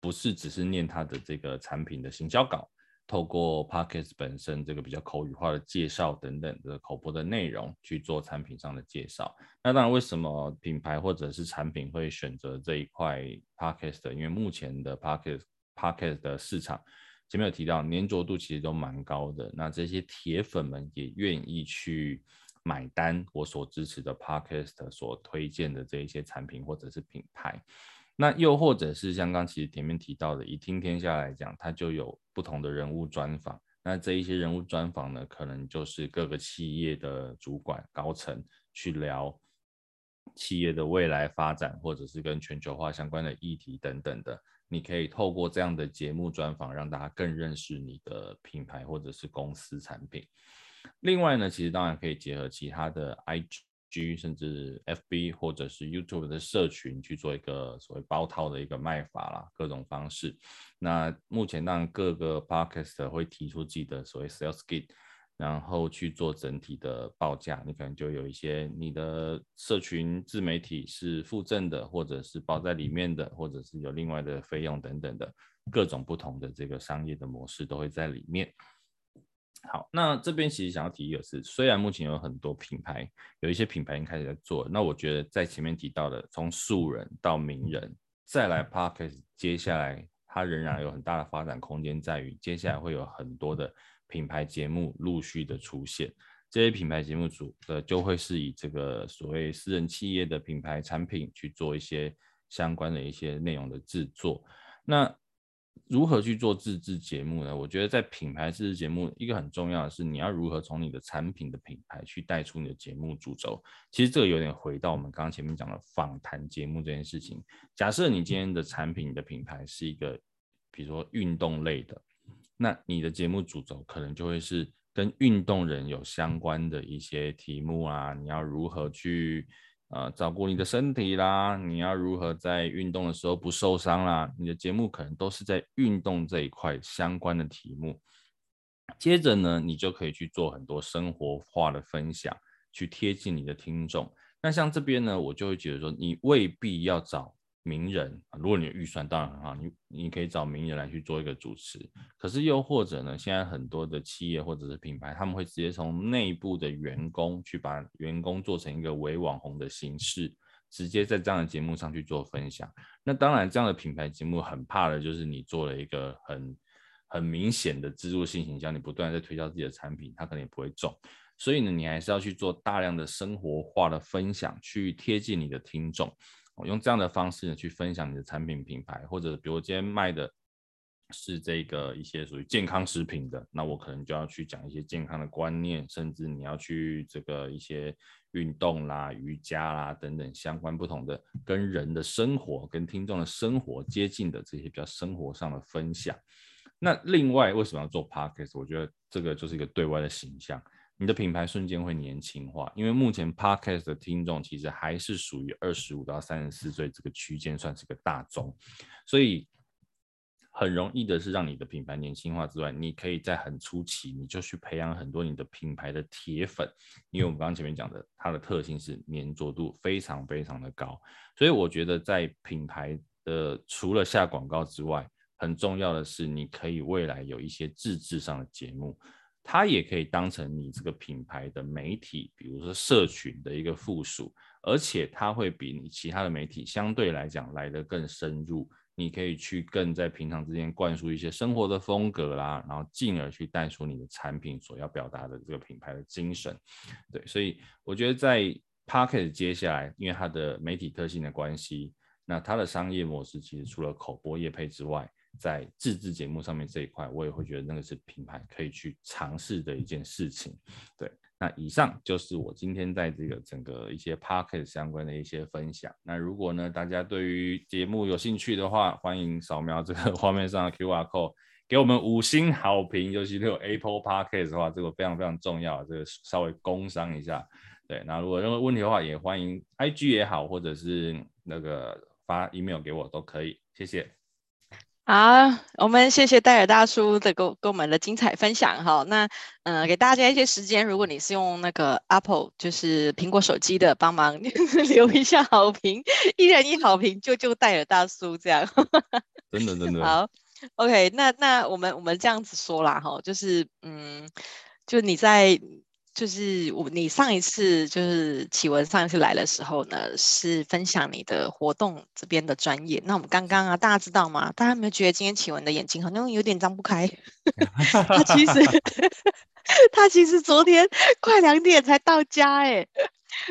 不是只是念他的这个产品的行销稿？透过 Podcast 本身这个比较口语化的介绍等等的口播的内容去做产品上的介绍。那当然，为什么品牌或者是产品会选择这一块 Podcast？因为目前的 Podcast Podcast 的市场前面有提到粘着度其实都蛮高的。那这些铁粉们也愿意去买单我所支持的 Podcast 所推荐的这一些产品或者是品牌。那又或者是像刚其实前面提到的，以听天下来讲，它就有不同的人物专访。那这一些人物专访呢，可能就是各个企业的主管高层去聊企业的未来发展，或者是跟全球化相关的议题等等的。你可以透过这样的节目专访，让大家更认识你的品牌或者是公司产品。另外呢，其实当然可以结合其他的 IG。甚至 FB 或者是 YouTube 的社群去做一个所谓包套的一个卖法啦，各种方式。那目前让各个 Podcast 会提出自己的所谓 Sales Kit，然后去做整体的报价。你可能就有一些你的社群自媒体是附赠的，或者是包在里面的，或者是有另外的费用等等的各种不同的这个商业的模式都会在里面。好，那这边其实想要提一个是，虽然目前有很多品牌，有一些品牌已经开始在做，那我觉得在前面提到的，从素人到名人，再来 Podcast，接下来它仍然有很大的发展空间，在于接下来会有很多的品牌节目陆续的出现，这些品牌节目组的就会是以这个所谓私人企业的品牌产品去做一些相关的一些内容的制作，那。如何去做自制节目呢？我觉得在品牌自制节目，一个很重要的是你要如何从你的产品的品牌去带出你的节目主轴。其实这个有点回到我们刚刚前面讲的访谈节目这件事情。假设你今天的产品的品牌是一个，比如说运动类的，那你的节目主轴可能就会是跟运动人有相关的一些题目啊，你要如何去。啊，照顾你的身体啦，你要如何在运动的时候不受伤啦？你的节目可能都是在运动这一块相关的题目。接着呢，你就可以去做很多生活化的分享，去贴近你的听众。那像这边呢，我就会觉得说，你未必要找。名人啊，如果你有预算，当然很好，你你可以找名人来去做一个主持。可是又或者呢，现在很多的企业或者是品牌，他们会直接从内部的员工去把员工做成一个伪网红的形式，直接在这样的节目上去做分享。那当然，这样的品牌节目很怕的就是你做了一个很很明显的置入性形象，你不断在推销自己的产品，它可能也不会中。所以呢，你还是要去做大量的生活化的分享，去贴近你的听众。我用这样的方式呢，去分享你的产品品牌，或者比如今天卖的是这个一些属于健康食品的，那我可能就要去讲一些健康的观念，甚至你要去这个一些运动啦、瑜伽啦等等相关不同的跟人的生活、跟听众的生活接近的这些比较生活上的分享。那另外为什么要做 Podcast？我觉得这个就是一个对外的形象。你的品牌瞬间会年轻化，因为目前 Podcast 的听众其实还是属于二十五到三十四岁这个区间，算是个大众，所以很容易的是让你的品牌年轻化之外，你可以在很初期你就去培养很多你的品牌的铁粉，因为我们刚刚前面讲的，它的特性是粘着度非常非常的高，所以我觉得在品牌的除了下广告之外，很重要的是你可以未来有一些自制上的节目。它也可以当成你这个品牌的媒体，比如说社群的一个附属，而且它会比你其他的媒体相对来讲来得更深入。你可以去更在平常之间灌输一些生活的风格啦，然后进而去带出你的产品所要表达的这个品牌的精神。对，所以我觉得在 Pocket 接下来，因为它的媒体特性的关系，那它的商业模式其实除了口播业配之外，在自制节目上面这一块，我也会觉得那个是品牌可以去尝试的一件事情。对，那以上就是我今天在这个整个一些 Podcast 相关的一些分享。那如果呢，大家对于节目有兴趣的话，欢迎扫描这个 画面上的 QR code，给我们五星好评。尤其是有 Apple Podcast 的话，这个非常非常重要，这个稍微工商一下。对，那如果任何问题的话，也欢迎 IG 也好，或者是那个发 email 给我都可以。谢谢。好，我们谢谢戴尔大叔的跟跟我们的精彩分享哈。那嗯、呃，给大家一些时间，如果你是用那个 Apple 就是苹果手机的，帮忙 留一下好评，一人一好评，救救戴尔大叔这样。真的真的。好，OK，那那我们我们这样子说啦哈，就是嗯，就你在。就是我，你上一次就是启文上一次来的时候呢，是分享你的活动这边的专业。那我们刚刚啊，大家知道吗？大家有没有觉得今天启文的眼睛好像有点张不开？他其实 他其实昨天 快两点才到家哎，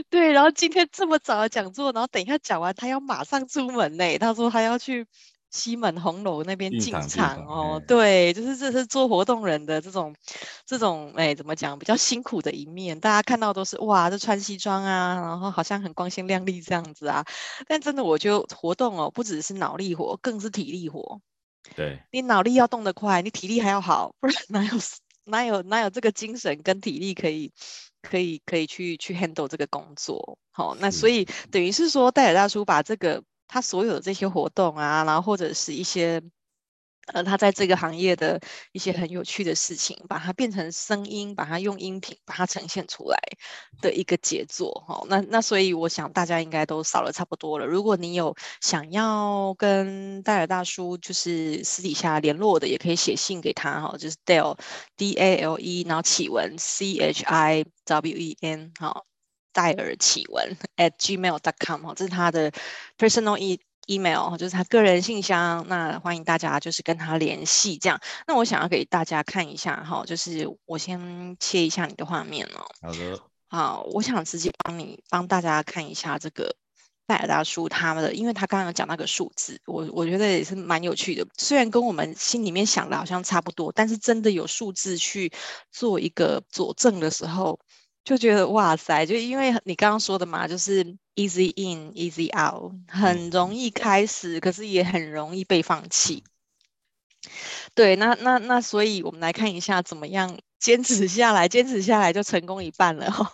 对，然后今天这么早的讲座，然后等一下讲完，他要马上出门呢。他说他要去。西门红楼那边进场，哦，对，就是这是做活动人的这种这种哎，怎么讲比较辛苦的一面。大家看到都是哇，这穿西装啊，然后好像很光鲜亮丽这样子啊。但真的，我觉得活动哦，不只是脑力活，更是体力活。对，你脑力要动得快，你体力还要好，不然哪有哪有哪有这个精神跟体力可以可以可以去去 handle 这个工作？好、哦，那所以等于是说，戴尔大叔把这个。他所有的这些活动啊，然后或者是一些，呃，他在这个行业的一些很有趣的事情，把它变成声音，把它用音频把它呈现出来的一个杰作，哈。那那所以我想大家应该都扫了差不多了。如果你有想要跟戴尔大叔就是私底下联络的，也可以写信给他，哈，就是 Dale D A L E，然后启文 C H I W E N，哈。戴尔启文 at gmail dot com 这是他的 personal e email，就是他个人信箱。那欢迎大家就是跟他联系这样。那我想要给大家看一下哈，就是我先切一下你的画面哦。好的。好，我想直接帮你帮大家看一下这个戴尔大叔他们的，因为他刚刚有讲那个数字，我我觉得也是蛮有趣的。虽然跟我们心里面想的好像差不多，但是真的有数字去做一个佐证的时候，就觉得哇塞！就因为你刚刚说的嘛，就是 easy in easy out，很容易开始，可是也很容易被放弃。对，那那那，所以我们来看一下怎么样坚持下来，坚持下来就成功一半了哈。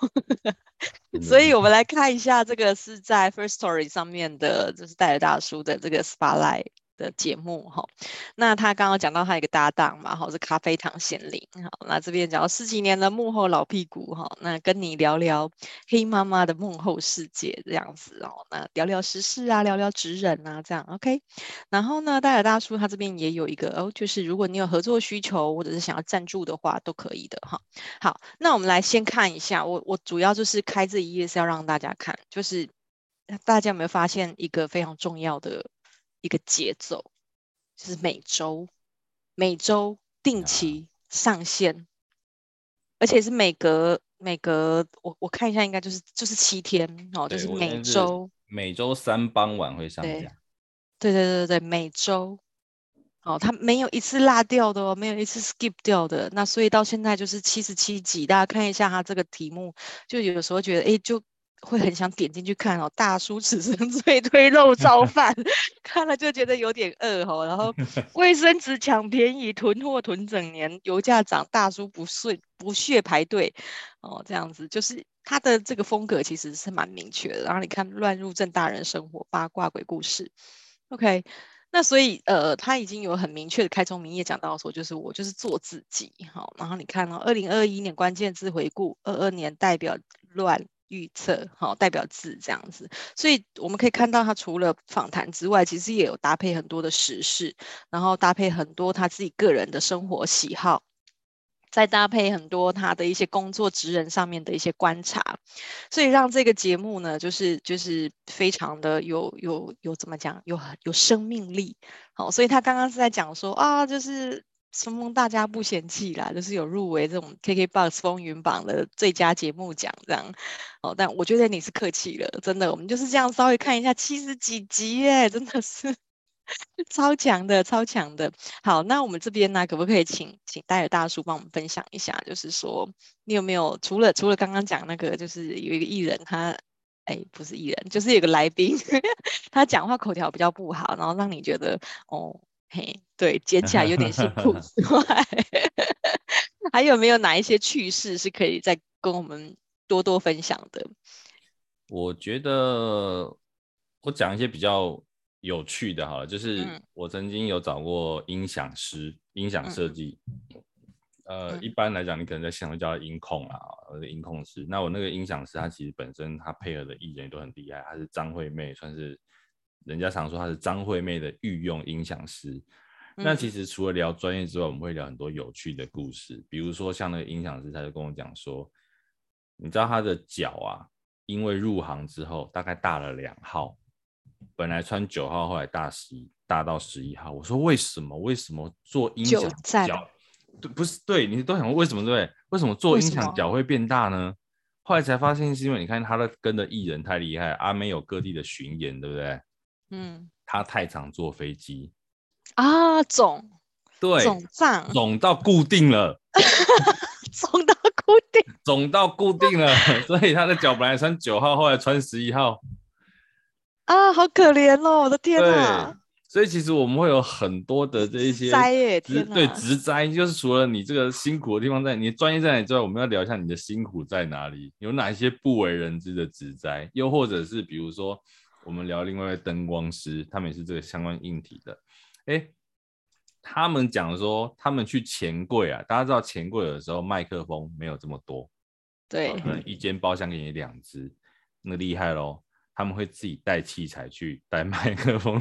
所以我们来看一下，这个是在 Firstory 上面的，就是戴尔大叔的这个 Spotlight。的节目哈，那他刚刚讲到他一个搭档嘛，哈，是咖啡糖贤玲，好，那这边讲到十几年的幕后老屁股哈，那跟你聊聊黑妈妈的幕后世界这样子哦，那聊聊时事啊，聊聊职人啊，这样 OK。然后呢，戴尔大叔他这边也有一个哦，就是如果你有合作需求或者是想要赞助的话，都可以的哈。好，那我们来先看一下，我我主要就是开这一页是要让大家看，就是大家有没有发现一个非常重要的？一个节奏，就是每周每周定期上线，啊、而且是每隔每隔我我看一下，应该就是就是七天哦，就是每周每周三傍晚会上架。对对对对对，每周哦，他没有一次落掉的哦，没有一次 skip 掉的。那所以到现在就是七十七集，大家看一下他这个题目，就有时候觉得哎就。会很想点进去看哦，大叔此生最推肉燥 饭，看了就觉得有点饿哦。然后 卫生纸抢便宜，囤货囤整年，油价涨，大叔不睡不屑排队哦，这样子就是他的这个风格其实是蛮明确的。然后你看乱入正大人生活八卦鬼故事，OK，那所以呃他已经有很明确的开宗明义讲到说，就是我就是做自己好、哦。然后你看哦，二零二一年关键字回顾，二二年代表乱。预测好代表字这样子，所以我们可以看到他除了访谈之外，其实也有搭配很多的时事，然后搭配很多他自己个人的生活喜好，再搭配很多他的一些工作职人上面的一些观察，所以让这个节目呢，就是就是非常的有有有怎么讲，有有生命力。好，所以他刚刚是在讲说啊，就是。承蒙大家不嫌弃啦，就是有入围这种 KKBOX 风云榜的最佳节目奖这样哦。但我觉得你是客气了，真的，我们就是这样稍微看一下七十几集耶，真的是超强的，超强的。好，那我们这边呢，可不可以请请戴尔大叔帮我们分享一下？就是说，你有没有除了除了刚刚讲那个，就是有一个艺人他，哎，不是艺人，就是有个来宾，他讲话口条比较不好，然后让你觉得哦。嘿，对，接 起来有点辛苦之外，还有没有哪一些趣事是可以再跟我们多多分享的？我觉得我讲一些比较有趣的，好了，就是我曾经有找过音响师、音响设计，嗯、呃，一般来讲，你可能在现场叫音控啊，或者音控师。那我那个音响师，他其实本身他配合的艺人都很厉害，他是张惠妹，算是。人家常说他是张惠妹的御用音响师。那其实除了聊专业之外，我们会聊很多有趣的故事。比如说像那个音响师，他就跟我讲说，你知道他的脚啊，因为入行之后大概大了两号，本来穿九号，后来大十一，大到十一号。我说为什么？为什么做音响脚？对，不是对，你都想问为什么对？为什么做音响脚会变大呢？后来才发现是因为你看他的跟的艺人太厉害，阿妹有各地的巡演，对不对？嗯，他太常坐飞机。啊，肿，对，肿胀，肿到固定了，肿到固定，肿到固定了，所以他的脚本来穿九号，后来穿十一号，啊，好可怜哦，我的天哪！所以其实我们会有很多的这一些灾耶，对，职灾就是除了你这个辛苦的地方在，你的专业在哪里之外，我们要聊一下你的辛苦在哪里，有哪一些不为人知的职灾，又或者是比如说。我们聊另外一位灯光师，他们也是这个相关硬体的。哎，他们讲说，他们去钱柜啊，大家知道钱柜有的时候麦克风没有这么多，对，可能一间包厢给你两只，那厉害喽。他们会自己带器材去带麦克风，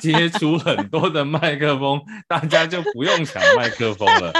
接出很多的麦克风，大家就不用抢麦克风了。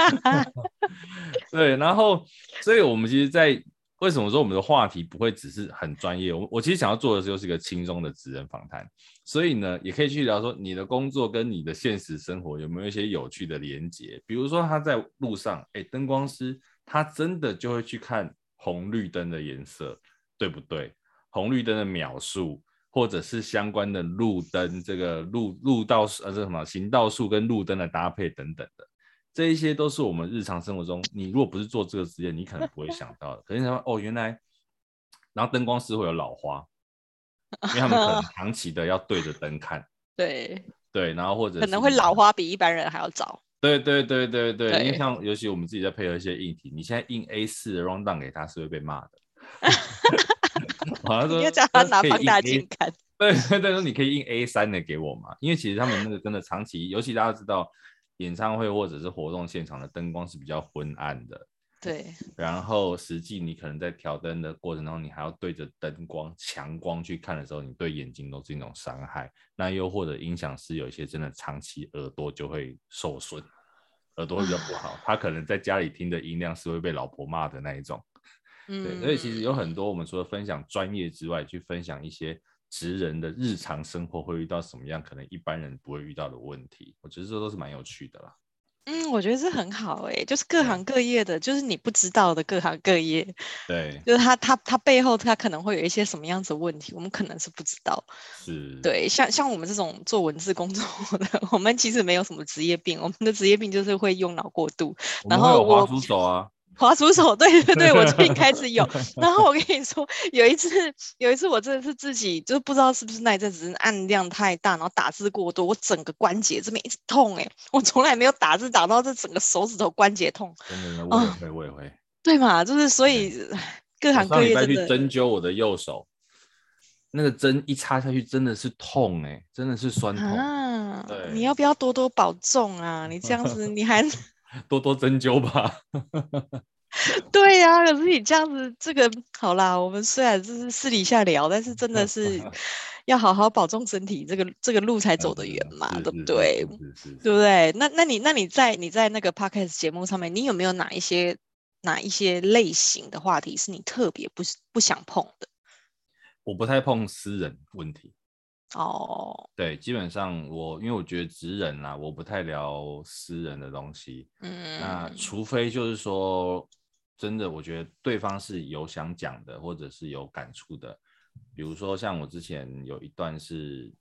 对，然后，所以我们其实，在为什么说我们的话题不会只是很专业？我我其实想要做的就是一个轻松的职人访谈，所以呢，也可以去聊说你的工作跟你的现实生活有没有一些有趣的连结。比如说他在路上，哎，灯光师他真的就会去看红绿灯的颜色，对不对？红绿灯的秒数，或者是相关的路灯，这个路路道呃这什么行道树跟路灯的搭配等等的，这一些都是我们日常生活中，你如果不是做这个职业，你可能不会 想到的。可是你说哦，原来，然后灯光师会有老花，因为他们可能长期的要对着灯看。对对，然后或者可能会老花比一般人还要早。对对对对对，对因为像尤其我们自己在配合一些硬体，你现在印 A 四的 rundown 给他是会被骂的。好像说你要叫他拿放大镜看。对对对，说你可以印 A 三的给我嘛？因为其实他们那个真的长期，尤其大家知道演唱会或者是活动现场的灯光是比较昏暗的。对。然后实际你可能在调灯的过程中，你还要对着灯光强光去看的时候，你对眼睛都是一种伤害。那又或者音响师有一些真的长期耳朵就会受损，耳朵会比较不好，他可能在家里听的音量是会被老婆骂的那一种。对，所以其实有很多我们除了分享专业之外，去分享一些职人的日常生活会遇到什么样可能一般人不会遇到的问题，我觉得这都是蛮有趣的啦。嗯，我觉得这很好哎、欸，就是各行各业的，就是你不知道的各行各业，对，就是他他他背后他可能会有一些什么样子的问题，我们可能是不知道。是，对，像像我们这种做文字工作的，我们其实没有什么职业病，我们的职业病就是会用脑过度，然后我。滑手啊。滑鼠手，对对 对，我最近开始有。然后我跟你说，有一次，有一次我真的是自己，就是不知道是不是那一阵子按量太大，然后打字过多，我整个关节这边一直痛哎、欸，我从来没有打字打到这整个手指头关节痛。真的，我也会，我也会。对嘛，就是所以各行各业真的。去针灸我的右手，那个针一插下去真的是痛哎、欸，真的是酸痛。啊，你要不要多多保重啊？你这样子你还。多多针灸吧。对呀、啊，可是你这样子，这个好啦。我们虽然就是私底下聊，但是真的是 要好好保重身体，这个这个路才走得远嘛，对不对？对不对？那那你那你在你在那个 podcast 节目上面，你有没有哪一些哪一些类型的话题是你特别不不想碰的？我不太碰私人问题。哦，oh. 对，基本上我因为我觉得职人啦，我不太聊私人的东西。嗯，那除非就是说真的，我觉得对方是有想讲的，或者是有感触的。比如说像我之前有一段是，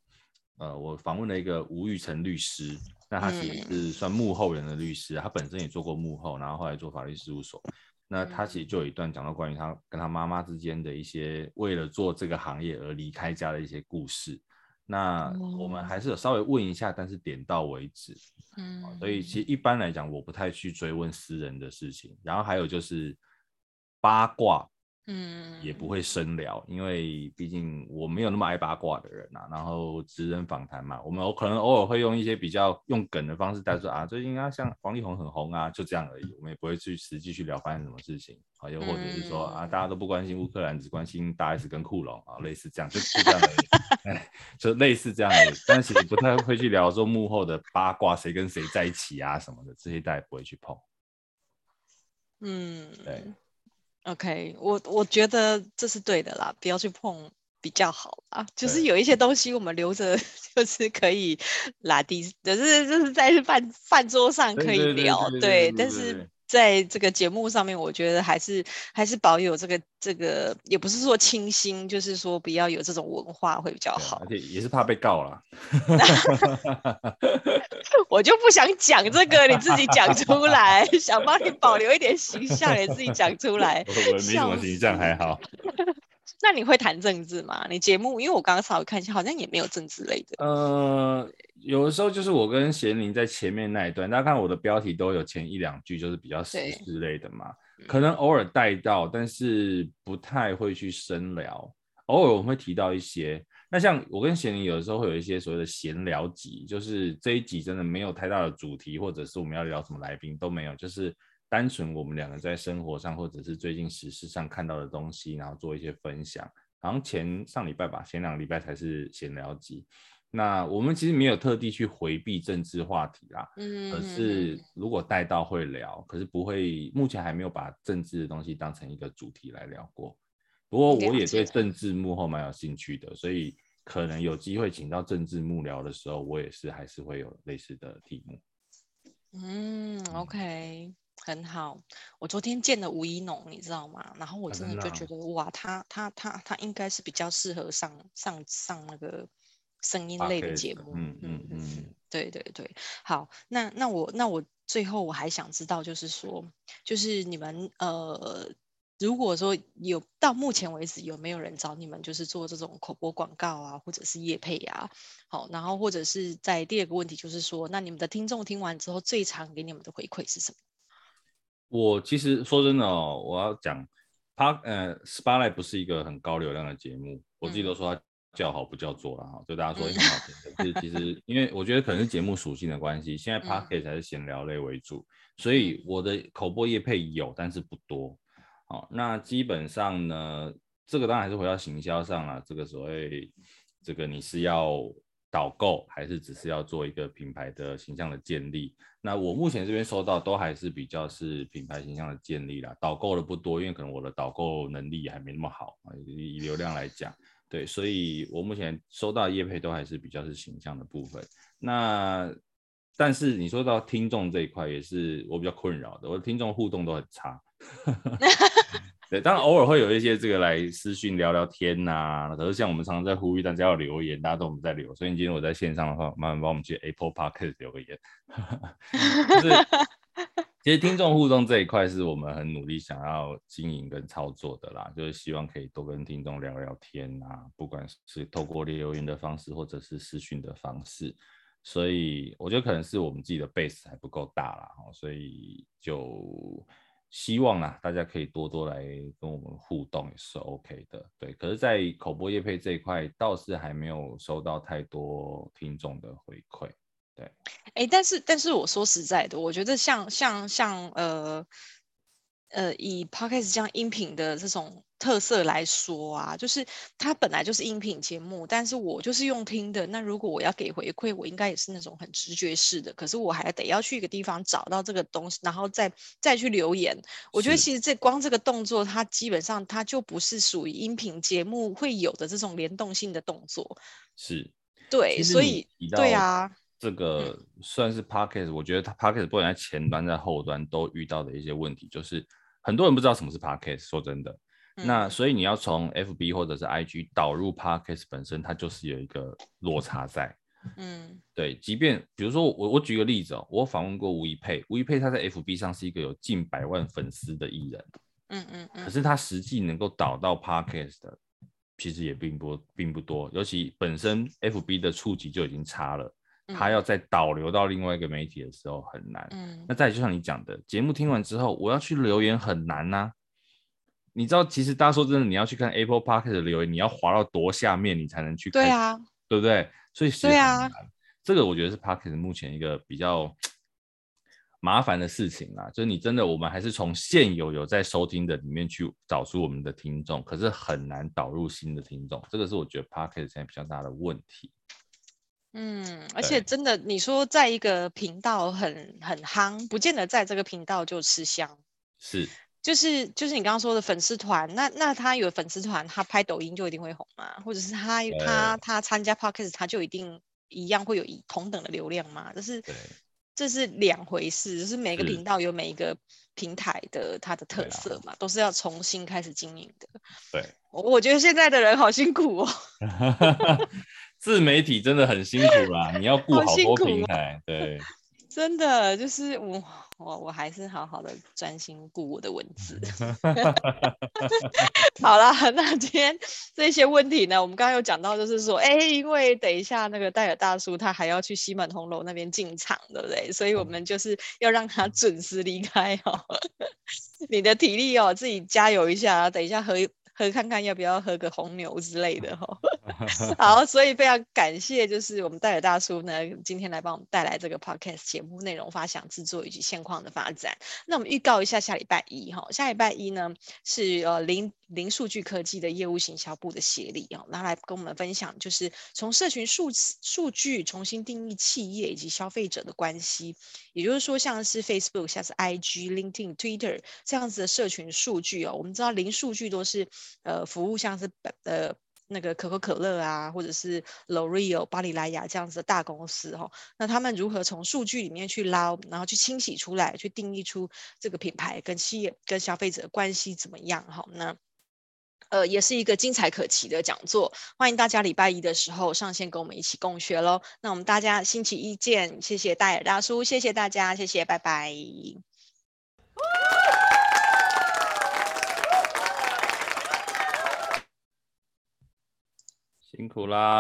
呃，我访问了一个吴玉成律师，那他其实是算幕后人的律师，他本身也做过幕后，然后后来做法律事务所。那他其实就有一段讲到关于他跟他妈妈之间的一些为了做这个行业而离开家的一些故事。那我们还是有稍微问一下，但是点到为止。嗯，所以其实一般来讲，我不太去追问私人的事情。然后还有就是八卦。嗯，也不会深聊，因为毕竟我没有那么爱八卦的人啊。然后职人访谈嘛，我们可能偶尔会用一些比较用梗的方式带说啊，最近啊像王力宏很红啊，就这样而已。我们也不会去实际去聊发生什么事情啊，又或者是说啊，大家都不关心乌克兰，只关心大 S 跟库龙啊，类似这样，就就这样而已。哎，就类似这样而已。但其实不太会去聊说幕后的八卦，谁跟谁在一起啊什么的，这些大家不会去碰。嗯，对。OK，我我觉得这是对的啦，不要去碰比较好啦。就是有一些东西我们留着，就是可以拉低，就是就是在饭饭桌上可以聊，对，但是。在这个节目上面，我觉得还是还是保有这个这个，也不是说清新，就是说不要有这种文化会比较好。而且也是怕被告了。我就不想讲这个，你自己讲出 来，想帮你保留一点形象，你自己讲出来。我我没什么形象，还好。那你会谈政治吗？你节目，因为我刚刚稍微看一下，好像也没有政治类的。呃。有的时候就是我跟贤玲在前面那一段，大家看我的标题都有前一两句，就是比较时事类的嘛，可能偶尔带到，但是不太会去深聊。偶尔我们会提到一些，那像我跟贤玲有的时候会有一些所谓的闲聊集，就是这一集真的没有太大的主题，或者是我们要聊什么来宾都没有，就是单纯我们两个在生活上或者是最近时事上看到的东西，然后做一些分享。好像前上礼拜吧，前两个礼拜才是闲聊集。那我们其实没有特地去回避政治话题啦，嗯，可是如果带到会聊，可是不会，目前还没有把政治的东西当成一个主题来聊过。不过我也对政治幕后蛮有兴趣的，所以可能有机会请到政治幕僚的时候，我也是还是会有类似的题目。嗯，OK，很好，我昨天见了吴一农，你知道吗？然后我真的就觉得，啊、哇，他他他他应该是比较适合上上上那个声音类的节目。嗯嗯嗯，对对对，好，那那我那我最后我还想知道，就是说，就是你们呃。如果说有到目前为止有没有人找你们，就是做这种口播广告啊，或者是业配啊，好，然后或者是在第二个问题就是说，那你们的听众听完之后最常给你们的回馈是什么？我其实说真的哦，我要讲，他呃，Spotlight 不是一个很高流量的节目，我自己都说他叫好不叫座了哈，就大家说很好听，可是其实因为我觉得可能是节目属性的关系，现在 Podcast 还是闲聊类为主，所以我的口播业配有，但是不多。好，那基本上呢，这个当然还是回到行销上了。这个所谓，这个你是要导购，还是只是要做一个品牌的形象的建立？那我目前这边收到都还是比较是品牌形象的建立啦，导购的不多，因为可能我的导购能力还没那么好啊，以流量来讲，对，所以我目前收到的业配都还是比较是形象的部分。那但是你说到听众这一块，也是我比较困扰的，我的听众互动都很差。对，当然偶尔会有一些这个来私讯聊聊天呐、啊。可是像我们常常在呼吁大家要留言，大家都我们在留，所以今天我在线上的话，麻烦帮我们去 Apple Podcast 留个言。就是其实听众互动这一块是我们很努力想要经营跟操作的啦，就是希望可以多跟听众聊聊天啊，不管是透过留言的方式，或者是私讯的方式。所以我觉得可能是我们自己的 base 还不够大啦，所以就希望啊，大家可以多多来跟我们互动也是 OK 的。对，可是，在口播业配这一块倒是还没有收到太多听众的回馈。对，哎、欸，但是但是我说实在的，我觉得像像像呃。呃，以 Podcast 这样音频的这种特色来说啊，就是它本来就是音频节目，但是我就是用听的。那如果我要给回馈，我应该也是那种很直觉式的。可是我还得要去一个地方找到这个东西，然后再再去留言。我觉得其实这光这个动作，它基本上它就不是属于音频节目会有的这种联动性的动作。是，对，所以对啊，这个算是 Podcast，嗯，我觉得它 Podcast 不管在前端在后端都遇到的一些问题，就是。很多人不知道什么是 Podcast，说真的，嗯、那所以你要从 FB 或者是 IG 导入 Podcast 本身，它就是有一个落差在。嗯，对，即便比如说我我举个例子哦，我访问过吴一佩，吴一佩他在 FB 上是一个有近百万粉丝的艺人，嗯嗯嗯，可是他实际能够导到 Podcast 的，其实也并不并不多，尤其本身 FB 的触及就已经差了。他要再导流到另外一个媒体的时候很难。嗯，那再就像你讲的，节目听完之后，我要去留言很难呐、啊。你知道，其实大家说真的，你要去看 Apple Podcast 的留言，你要滑到多下面，你才能去看。对啊，对不对？所以是很难。这个我觉得是 Podcast 目前一个比较麻烦的事情啦。就是你真的，我们还是从现有有在收听的里面去找出我们的听众，可是很难导入新的听众。这个是我觉得 Podcast 现在比较大的问题。嗯，而且真的，你说在一个频道很很夯，不见得在这个频道就吃香。是，就是就是你刚刚说的粉丝团，那那他有粉丝团，他拍抖音就一定会红吗？或者是他他他参加 Podcast，他就一定一样会有一同等的流量吗？这是这是两回事，就是每个频道有每一个平台的它的特色嘛，都是要重新开始经营的。对，我觉得现在的人好辛苦哦。自媒体真的很辛苦啦，你要顾好多平台，对，真的就是我我我还是好好的专心顾我的文字。好了，那今天这些问题呢，我们刚刚有讲到，就是说，哎、欸，因为等一下那个戴尔大叔他还要去西门红楼那边进场，对不对？所以我们就是要让他准时离开哦。你的体力哦，自己加油一下，等一下喝喝看看要不要喝个红牛之类的哈。好，所以非常感谢，就是我们戴尔大叔呢，今天来帮我们带来这个 podcast 节目内容发想制作以及现况的发展。那我们预告一下下礼拜一哈，下礼拜一呢是呃零零数据科技的业务行销部的协力啊，拿来跟我们分享，就是从社群数数据重新定义企业以及消费者的关系。也就是说，像是 Facebook、像是 IG、LinkedIn、Twitter 这样子的社群数据哦，我们知道零数据都是呃服务像是呃。那个可口可乐啊，或者是 L'Oreal、巴黎莱雅这样子的大公司哈，那他们如何从数据里面去捞，然后去清洗出来，去定义出这个品牌跟企业跟消费者关系怎么样哈？那呃，也是一个精彩可期的讲座，欢迎大家礼拜一的时候上线跟我们一起共学喽。那我们大家星期一见，谢谢戴尔大叔，谢谢大家，谢谢，拜拜。辛苦啦。